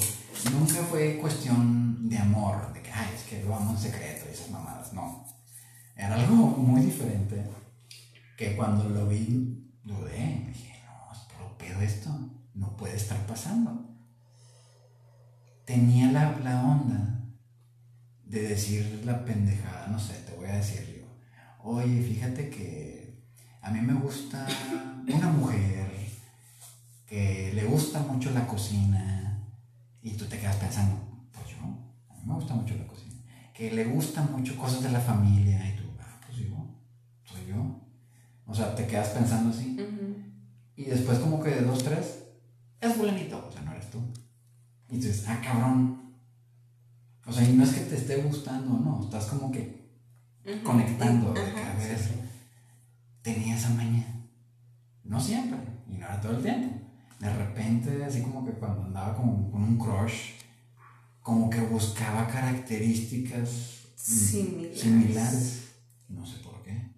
nunca fue cuestión de amor, de que, ay, es que lo amo en secreto y esas mamadas. No. Era algo muy diferente. Que cuando lo vi, dudé. Dije, no, es puro pedo esto. No puede estar pasando. Tenía la, la onda de decir la pendejada, no sé, te voy a decir yo. Oye, fíjate que a mí me gusta una mujer que le gusta mucho la cocina y tú te quedas pensando, pues yo, a mí me gusta mucho la cocina. Que le gustan mucho cosas de la familia y tú, ah, pues yo, soy yo. O sea, te quedas pensando así. Y después como que de dos, tres, es fulanito, o sea, no eres tú. Y dices, ah, cabrón. O sea, y no es que te esté gustando, no, estás como que conectando, de que a ver, tenía esa maña. No siempre, y no era todo el tiempo. De repente, así como que cuando andaba con, con un crush, como que buscaba características Similares. similares. No sé por qué.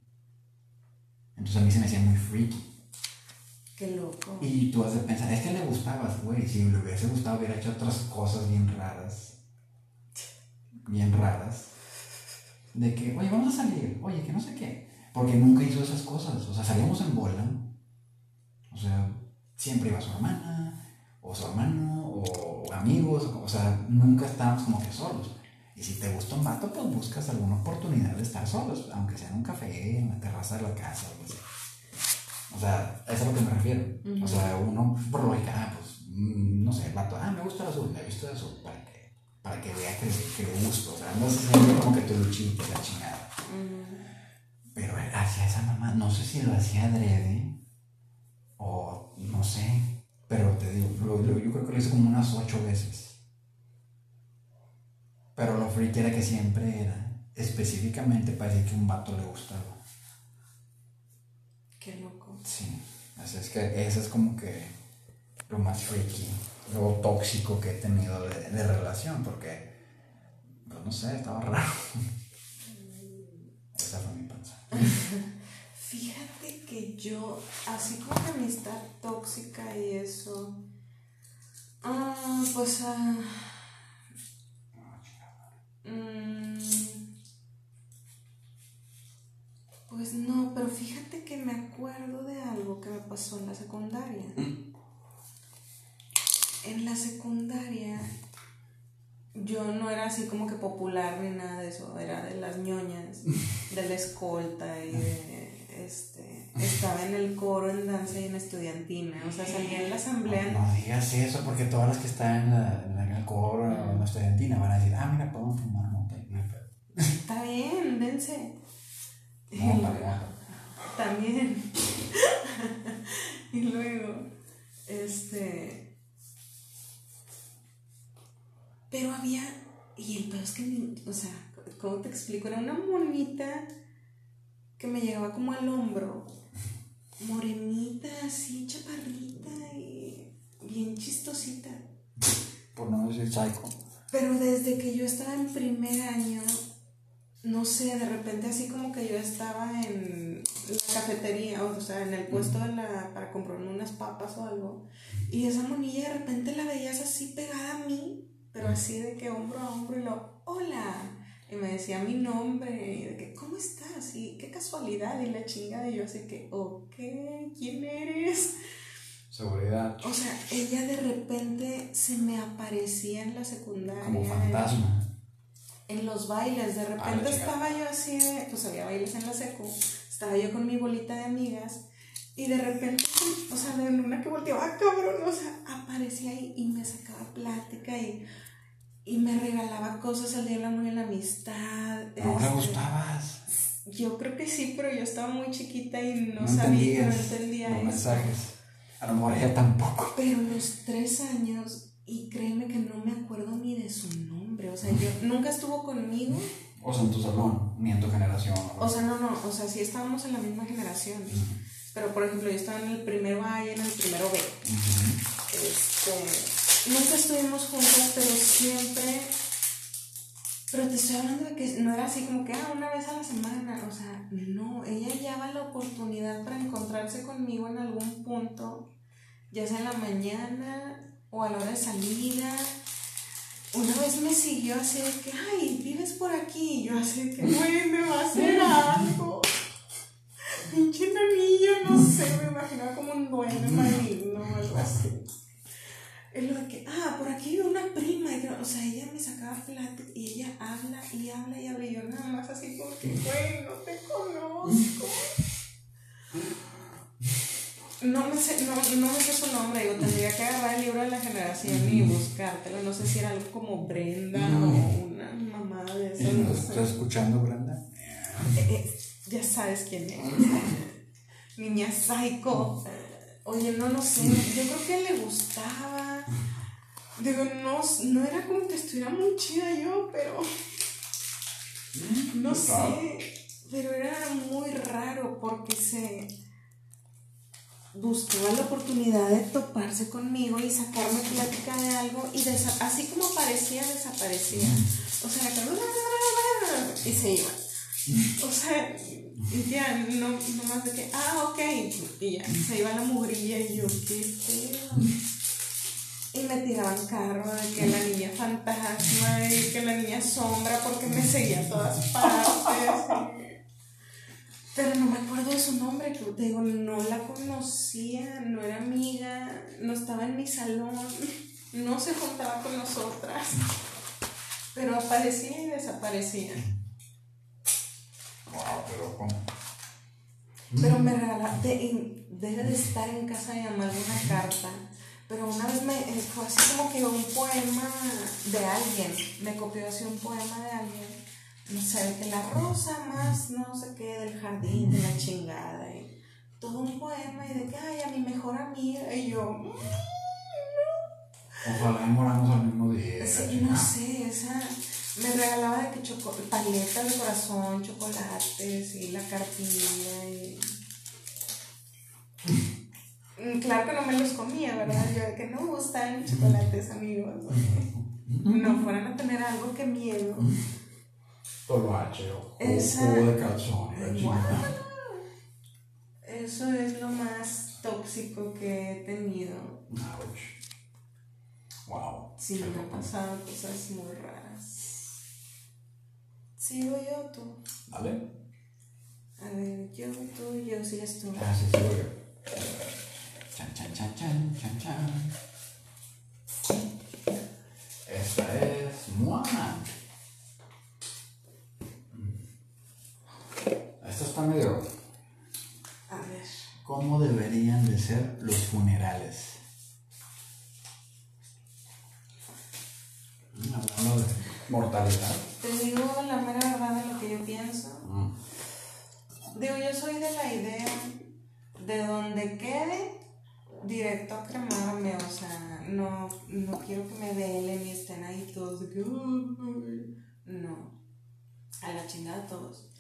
Entonces a mí se me hacía muy freaky. Qué loco. Y tú has de pensar, es que le gustabas, güey. Si le hubiese gustado, hubiera hecho otras cosas bien raras. Bien raras. De que, oye, vamos a salir. Oye, que no sé qué. Porque nunca hizo esas cosas. O sea, salíamos en bola. O sea, siempre iba su hermana, o su hermano, o amigos. O sea, nunca estábamos como que solos. Y si te gusta un vato, pues buscas alguna oportunidad de estar solos. Aunque sea en un café, en la terraza de la casa, o algo así. O sea, eso es a lo que me refiero. O sea, uno por lógica, ah, pues, mm, no sé, el vato, ah, me gusta el azul, le he visto de azul, para que, para que vea que, que gusto. O sea, no siente como que tu luchito, la chingada. Pero él hacía esa mamá, no sé si lo hacía adrede o no sé, pero te digo, lo- lo- yo creo que lo hizo como unas ocho veces. Pero lo freak era que siempre era, específicamente parecía que un vato le gustaba. Qué loco. Sí, así es que eso es como que lo más freaky, lo tóxico que he tenido de, de relación, porque, pues no sé, estaba raro. Esa fue mi panza. Fíjate que yo, así como la amistad tóxica y eso, ah, pues, ah, mm, pues no, pero fíjate que me acuerdo de algo que me pasó en la secundaria. En la secundaria yo no era así como que popular ni nada de eso, era de las ñoñas, de la escolta y de, este, estaba en el coro, en danza y en estudiantina, o sea, salía en la asamblea. No, no digas eso, porque todas las que están en, la, en el coro o en la estudiantina van a decir, ah, mira, podemos fumar mota. no hay pedo". Está bien, dense. No, para. También. y luego, este. Pero había. Y el peor es que, ni- o sea, ¿cómo te explico? Era una monita que me llegaba como al hombro. Morenita, así, chaparrita y bien chistosita. Por no decir psycho. Pero desde que yo estaba en primer año, no sé, de repente así como que yo estaba en la cafetería, o sea, en el puesto de la, para comprarme unas papas o algo, y esa monilla de repente la veías así pegada a mí, pero así de que hombro a hombro y lo, hola, y me decía mi nombre, y de que, ¿cómo estás? Y qué casualidad, y la chingada, y yo así que, ok, ¿quién eres? Seguridad. O sea, ella de repente se me aparecía en la secundaria. Como fantasma. En los bailes, de Ah, repente estaba yo así, de- pues había bailes en la secu, estaba yo con mi bolita de amigas y de repente, o sea, de una que volteaba, ah, cabrón, o sea, aparecía ahí y me sacaba plática y, y me regalaba cosas el día del amor y la amistad. No le este, gustabas. Yo creo que sí, pero yo estaba muy chiquita y no, No, sabía, no entendía los eso. mensajes. A lo mejor ella tampoco. Pero los tres años, y créeme que no me acuerdo ni de su nombre, o sea, yo nunca estuvo conmigo, O sea, en tu salón, ni en tu generación. o sea, no, no, o sea, sí estábamos en la misma generación, pero por ejemplo, yo estaba en el primero A y en el primero B, este, nunca estuvimos juntas, pero siempre, pero te estoy hablando de que no era así como que, ah, una vez a la semana, o sea, no, ella hallaba la oportunidad para encontrarse conmigo en algún punto, ya sea en la mañana o a la hora de salida. Una vez me siguió así de que, ay, vives por aquí, y yo así de que, güey, me va a hacer algo. Pinche nanilla, no sé, me imaginaba como un duende marino o algo así. Es lo de que, ah, por aquí una prima. Y o sea, ella me sacaba plática y ella habla y habla y habla. Y yo nada más así como que, güey, no te conozco. No me, sé, no, no me sé su nombre, digo, tendría que agarrar el libro de la generación y buscártelo. No sé si era algo como Brenda o una mamá de eso. No ¿Estás escuchando, Brenda? Eh, eh, ya sabes quién es. Niña psycho. Oye, no lo sé. Yo creo que le gustaba. Digo, no, no era como que estuviera muy chida yo, pero. No sé. Pero era muy raro porque se buscaba la oportunidad de toparse conmigo y sacarme plática de algo y así como aparecía, desaparecía. O sea, y se iba. O sea, y ya, no, no más de que, ah, ok, y ya, se iba la mugrilla y yo, qué feo. Y me tiraban carro de que la niña fantasma y que la niña sombra porque me seguía a todas partes. Pero no me acuerdo de su nombre, te digo, no la conocía, no era amiga, no estaba en mi salón, no se juntaba con nosotras, pero aparecía y desaparecía. Wow, pero ¿cómo? Pero me regalaba, debe de estar en casa de mamá alguna carta, pero una vez me eh, fue así como que un poema de alguien, me copió así un poema de alguien no sé, que la rosa más no sé qué del jardín, de la chingada, y todo un poema y de que, ay, a mi mejor amiga, y yo, mm, Ojalá moramos al mismo día. Sí, no sé, esa, me regalaba de que choco, paletas de corazón, chocolates y la cartilla y... Mm, claro que no me los comía, ¿verdad? Yo de que no gustan chocolates, amigos. No fueran a tener algo que miedo. Toloache o jugo de calzón. Eso es lo más tóxico que he tenido. Wow. Sí, me han pasado cosas muy raras. ¿Sigo yo tú? Dale. A ver, yo, tú, yo, sigues tú. Ah, sí, sigo yo. Chan, chan, chan, chan, chan, chan. Esta es Moana. Esto está medio. A ver. ¿Cómo deberían de ser los funerales? Hablando de mortalidad. Te digo la mera verdad de lo que yo pienso. Mm. Digo, yo soy de la idea de donde quede directo a cremarme, o sea, no, no quiero que me velen y estén ahí todos de que, no, a la chingada todos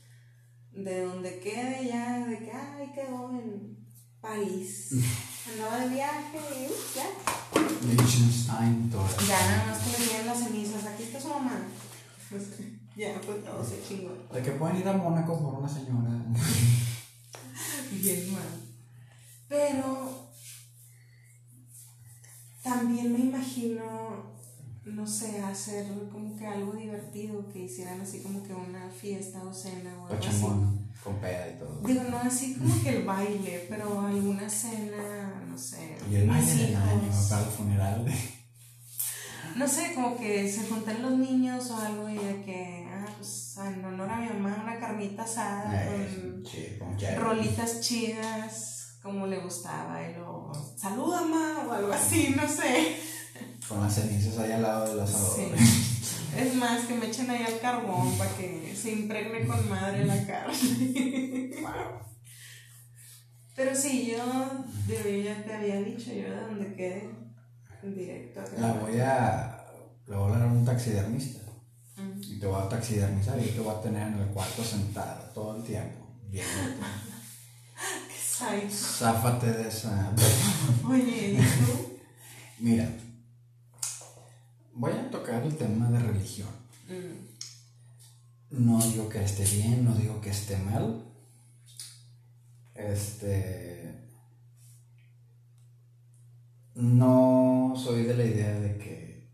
de donde quede ya, de que, ay, quedó en París. Andaba de viaje y ya. Liechtenstein, todo Ya nada más que me tienen las cenizas. Aquí está su mamá. ya, pues todo se chingó. De que pueden ir a Mónaco por una señora. Bien mal. Pero también me imagino no sé, hacer como que algo divertido, que hicieran así como que una fiesta o cena o algo así. con peda y todo. Digo, no así como que el baile, pero alguna cena, no sé. Y el baile del año para el funeral. No sé, como que se juntan los niños o algo y de que, ah, pues en honor a mi mamá, una carnita asada con, rolitas chidas, como le gustaba, y luego, saluda mamá o algo así, no sé. Con las cenizas ahí al lado del asador. Sí. Es más, que me echen ahí al carbón para que se impregne con madre la carne. Wow. Pero sí, yo, yo ya te había dicho, yo de donde quede, directo acá. La voy a. Le voy a hablar a un taxidermista. Y te voy a taxidermizar y te voy a tener en el cuarto sentada todo el tiempo. Bien. Qué Záfate de esa. Oye, ¿y tú? Mira, voy a tocar el tema de religión. Mm. No digo que esté bien, no digo que esté mal. Este. No soy de la idea de que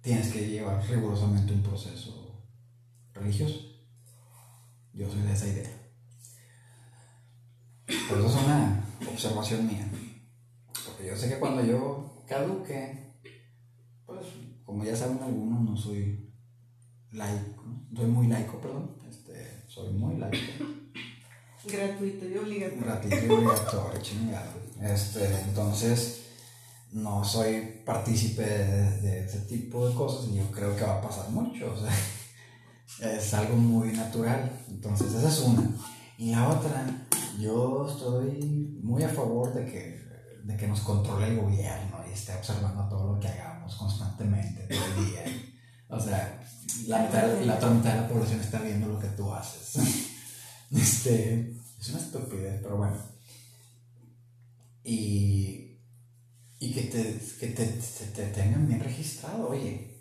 tienes que llevar rigurosamente un proceso religioso. Yo soy de esa idea. Pero eso es una observación mía. Porque yo sé que cuando yo caduque pues, como ya saben algunos, no soy laico, soy muy laico, perdón, este, soy muy laico. Gratuito y obligatorio. Gratuito y obligatorio, chingado. Este, entonces, no soy partícipe de, de, ese tipo de cosas y yo creo que va a pasar mucho, o sea, es algo muy natural. Entonces, esa es una. Y la otra, yo estoy muy a favor de que, de que nos controle el gobierno y esté observando todo lo que hagamos constantemente, todo el día. O sea, la, mitad, la otra de la población está viendo lo que tú haces. Este, es una estupidez, pero bueno. Y, y que, te, que te, te, tengan bien registrado. Oye,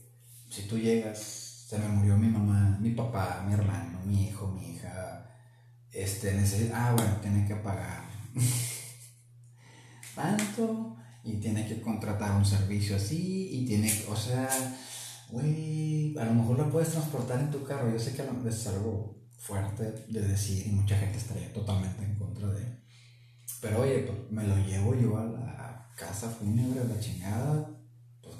si tú llegas, se me murió mi mamá, mi papá, mi hermano, mi hijo, mi hija, este, necesita, ah, bueno, tiene que pagar tanto y tiene que contratar un servicio así y tiene, o sea, güey, a lo mejor lo puedes transportar en tu carro. Yo sé que es algo fuerte de decir y mucha gente estaría totalmente en contra de. Pero oye, pues me lo llevo yo a la casa fúnebre, la chingada,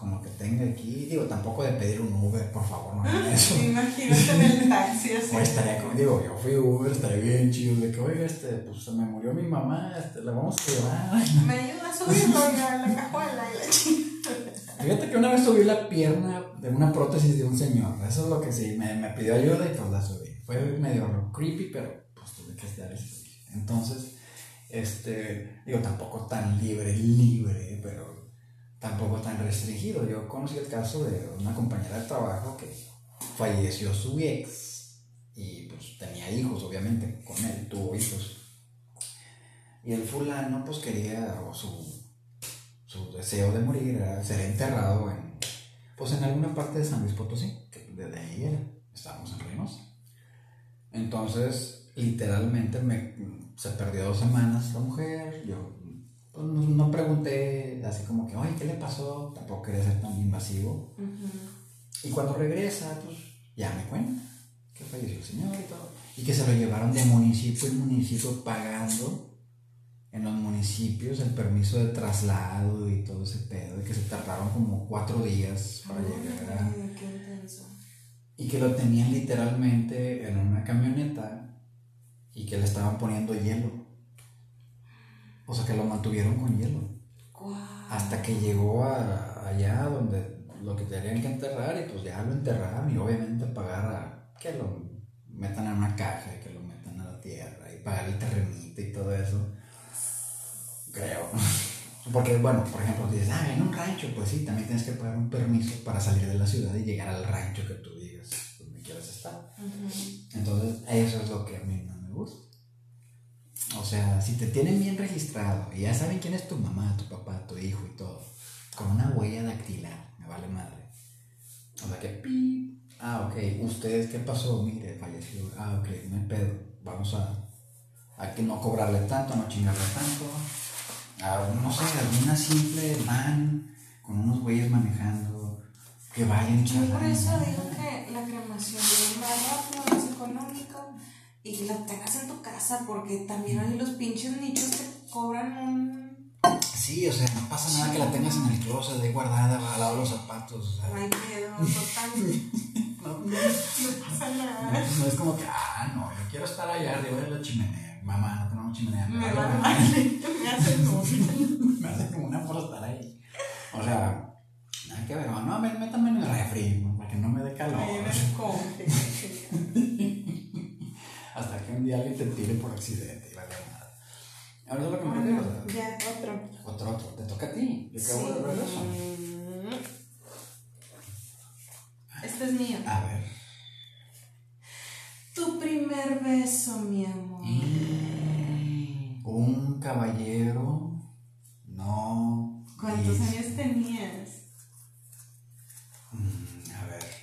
con lo que tenga aquí. Digo, tampoco de pedir un Uber, por favor, no hagan eso. Imagínate en el taxi así. O estaría como, digo, yo fui Uber, estaría bien chido, de que, oiga, este, pues se me murió mi mamá, este, la vamos a llevar. Me ayuda a subirlo a la cajuela y la chingada. Fíjate que una vez subí la pierna de una prótesis de un señor. Eso es lo que sí, me, me pidió ayuda y pues la subí. Fue medio creepy, pero pues tuve que estar Entonces, este, digo, tampoco tan libre, libre, pero tampoco tan restringido. Yo conocí el caso de una compañera de trabajo que falleció su ex y pues tenía hijos, obviamente, con él, tuvo hijos. Y el fulano pues quería, o su, su deseo de morir era ser enterrado en, pues en alguna parte de San Luis Potosí, que desde ahí era, estábamos en Reynosa. Entonces, literalmente me, se perdió dos semanas la mujer, yo pues, no, pregunté así como que, oye, ¿qué le pasó? Tampoco quería ser tan invasivo. Y cuando regresa, pues ya me cuenta que falleció el señor y todo. Y que se lo llevaron de municipio en municipio pagando en los municipios el permiso de traslado y todo ese pedo, y que se tardaron como cuatro días para llegar a... Y que lo tenían literalmente en una camioneta y que le estaban poniendo hielo. O sea, que lo mantuvieron con hielo. Hasta que llegó a, allá donde lo que tenían que enterrar y pues ya lo enterraron y obviamente pagar a que lo metan en una caja y que lo metan a la tierra y pagar el terrenito y todo eso creo. Porque, bueno, por ejemplo, dices, ah, en un rancho, pues sí, también tienes que pagar un permiso para salir de la ciudad y llegar al rancho que tú digas donde quieres estar. Entonces, eso es lo que a mí no me gusta. O sea, si te tienen bien registrado y ya saben quién es tu mamá, tu papá, tu hijo y todo, con una huella dactilar, me vale madre. O sea, que pi, ah, ok, ustedes, ¿qué pasó? Mire, falleció, ah, ok, no hay pedo, vamos a, a que no cobrarle tanto, no chingarle tanto. No sé, alguna simple van con unos güeyes manejando, que vayan Yo por eso digo que la cremación es más rápido, más económico y la tengas en tu casa porque también hay los pinches nichos que cobran un... Sí, o sea, no pasa nada que la tengas en el closet guardada al lado de los zapatos. O sea. No hay miedo, total. no, no, pasa nada. No, es como que, ah, no, yo quiero estar allá arriba de la chimenea. Mamá, no tenemos chimenea. Me, me, me hacen me hace como una por estar ahí. O sea, nada que ver, no, métame en el refri, para que no me dé calor. Hasta que un día alguien te tire por accidente y vaya nada. Ahora es lo que me. Ya, otro. Otro, otro. Te toca a ti. Yo acabo de ver eso. Este es mío. A ver. Tu primer beso, mi amor. Un caballero no. ¿Cuántos años tenías? Mm, a ver.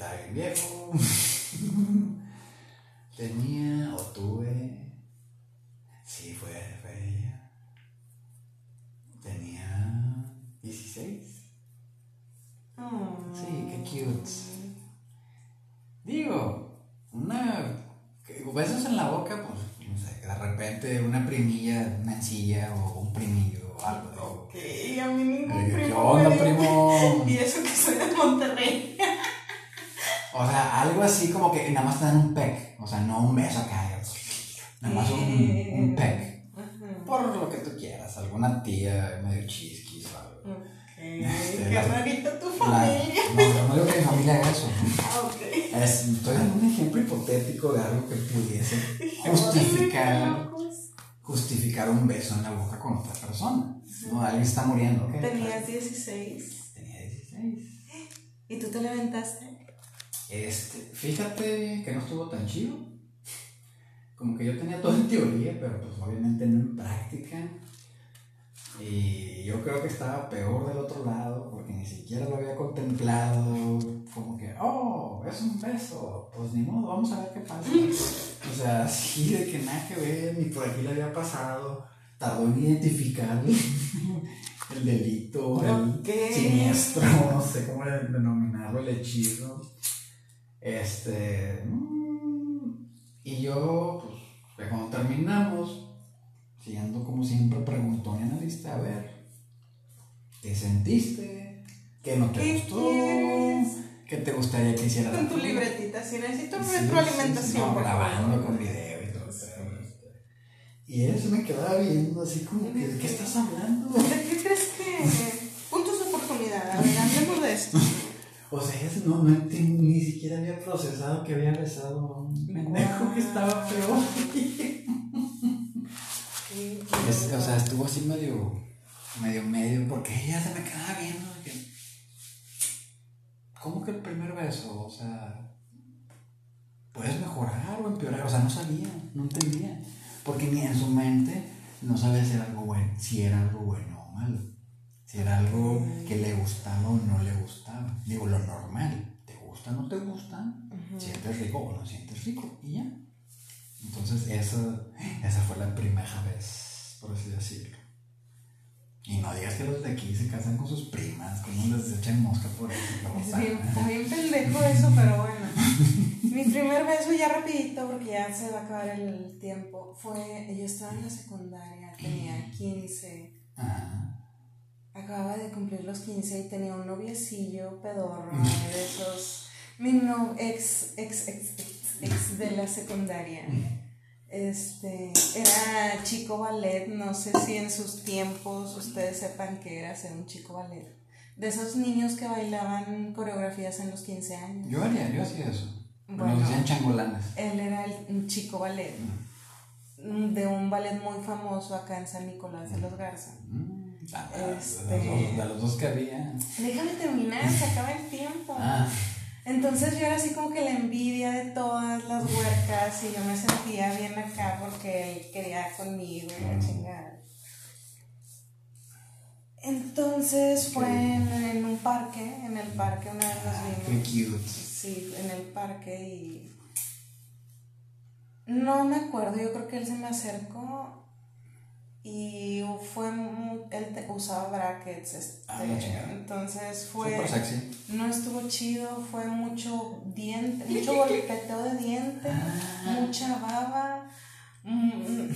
Estaba bien viejo. Tenía o tuve. Sí, fue, fue ella. Tenía 16. Sí, qué cute. Digo, una besos en la boca, pues, no sé, de repente una primilla, una encilla o un primillo o algo. Ok, a mí ningún primo. ¿Qué onda, me dio- primo? Y eso que soy de Monterrey. O sea, algo así como que nada más te dan un peck. O sea, no un beso acá. Nada más un, un peck. Ajá. Por lo que tú quieras. Alguna tía medio chisquis o algo. Este, qué rarito tu La- familia. no, no digo que mi familia haga eso. Ah, ok. Es- estoy dando un ejemplo hipotético de algo que pudiese justificar, justificar un beso en la boca con otra persona. No, alguien está muriendo. Tenías 16 Tenía 16. y tú te levantaste. Este, fíjate que no estuvo tan chido. Como que yo tenía todo en teoría, pero pues obviamente no en práctica. Y yo creo que estaba peor del otro lado, porque ni siquiera lo había contemplado. Como que, oh, es un beso. Pues ni modo, vamos a ver qué pasa. O sea, así de que nada que ver, ni por aquí le había pasado. Tardó en identificar el delito, el siniestro, no sé cómo denominarlo, el hechizo. Este. mm, Y yo, pues, cuando terminamos, siendo como siempre preguntón y analista, a ver, ¿qué sentiste? ¿Qué no te ¿Qué gustó? quieres? ¿Qué te gustaría que hiciera? Con tu libretita, si necesito Sí, sí, sí, retroalimentación. no, grabando con video y todo. este, Y él se me quedaba viendo así como ¿de qué estás hablando? ¿De qué crees que? Puntos de oportunidad, a ver, hablemos de esto. O sea, ese no, no ni siquiera había procesado que había besado a un pendejo que estaba peor. Es- o sea, estuvo así medio, medio, medio, porque ella se me quedaba viendo. de que, ¿Cómo que el primer beso? O sea, puedes mejorar o empeorar. O sea, no sabía, no entendía. Porque ni en su mente no sabía si era algo bueno, si era algo bueno o malo. Si era algo que le gustaba o no le gustaba. Digo, lo normal. ¿Te gusta o no te gusta? ¿Sientes rico o no sientes rico? Y ya. Entonces, esa, esa fue la primera vez, por así decirlo. Y no digas que los de aquí se casan con sus primas, como les echan mosca por eso. luego Es saben. bien, está bien pendejo eso, pero bueno. Mi primer beso ya rapidito, porque ya se va a acabar el tiempo, fue, yo estaba en la secundaria, tenía 15, Ajá. Acababa de cumplir los 15 y tenía un noviecillo pedorro de esos, mi no, ex, ex, ex, ex, de la secundaria. Este, era chico ballet, no sé si en sus tiempos ustedes sepan que era ser un chico ballet. De esos niños que bailaban coreografías en los 15 años. Yo haría, yo hacía eso. Bueno. Nos decían changolanes. Él era el, un chico ballet, de un ballet muy famoso acá en San Nicolás de los Garza. Mm, ah, Este- de, los dos, de los dos que había. Déjame terminar, se acaba el tiempo. Ah, Entonces yo era así como que la envidia de todas las huercas y yo me sentía bien acá porque él quería conmigo y la chingada. Entonces fue en, en un parque, en el parque una vez nos qué vimos. Sí, en el parque y... No me acuerdo, yo creo que él se me acercó y fue... Él te- usaba brackets, este, Ah, entonces fue... Súper sexy. No estuvo chido, fue mucho diente, mucho golpeteo de dientes, Ah. mucha baba, mm, mm,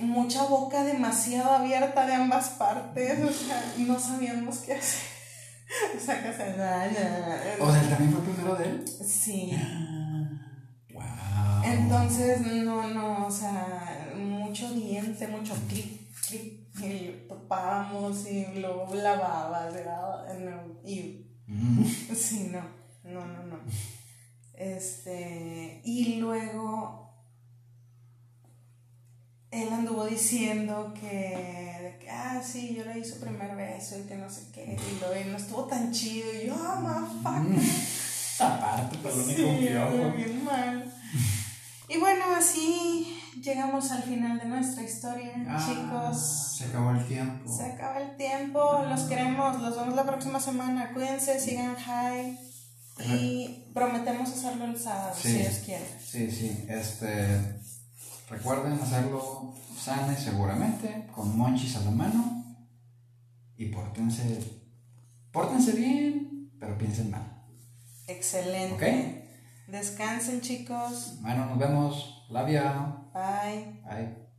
mm, mucha boca demasiado abierta de ambas partes, o sea, no sabíamos qué hacer. O sea, que hacer O sea, ¿también fue el primero de él? Sí. Wow. Entonces, no, no, o sea, mucho diente, mucho clic, clic, y topábamos y luego lavabas, y Mm. Sí, no, no, no, no. Este, y luego él anduvo diciendo que, de que, ah, sí, yo le di su primer beso y que no sé qué, y y no estuvo tan chido, y yo, ah, motherfucker. Aparte, pero lo Sí, único piojo. bien mal. Y bueno, así llegamos al final de nuestra historia, Ah, chicos. Se acabó el tiempo. Se acaba el tiempo, los queremos, los vemos la próxima semana. Cuídense, sigan high y prometemos hacerlo el sábado, Sí. si Dios quiere. Sí, sí. Este. Recuerden hacerlo sana y seguramente, con monchis a la mano. Y pórtense. Pórtense bien, pero piensen mal. Excelente. Ok. Descansen, chicos. Bueno, nos vemos. Love. Bye. Bye.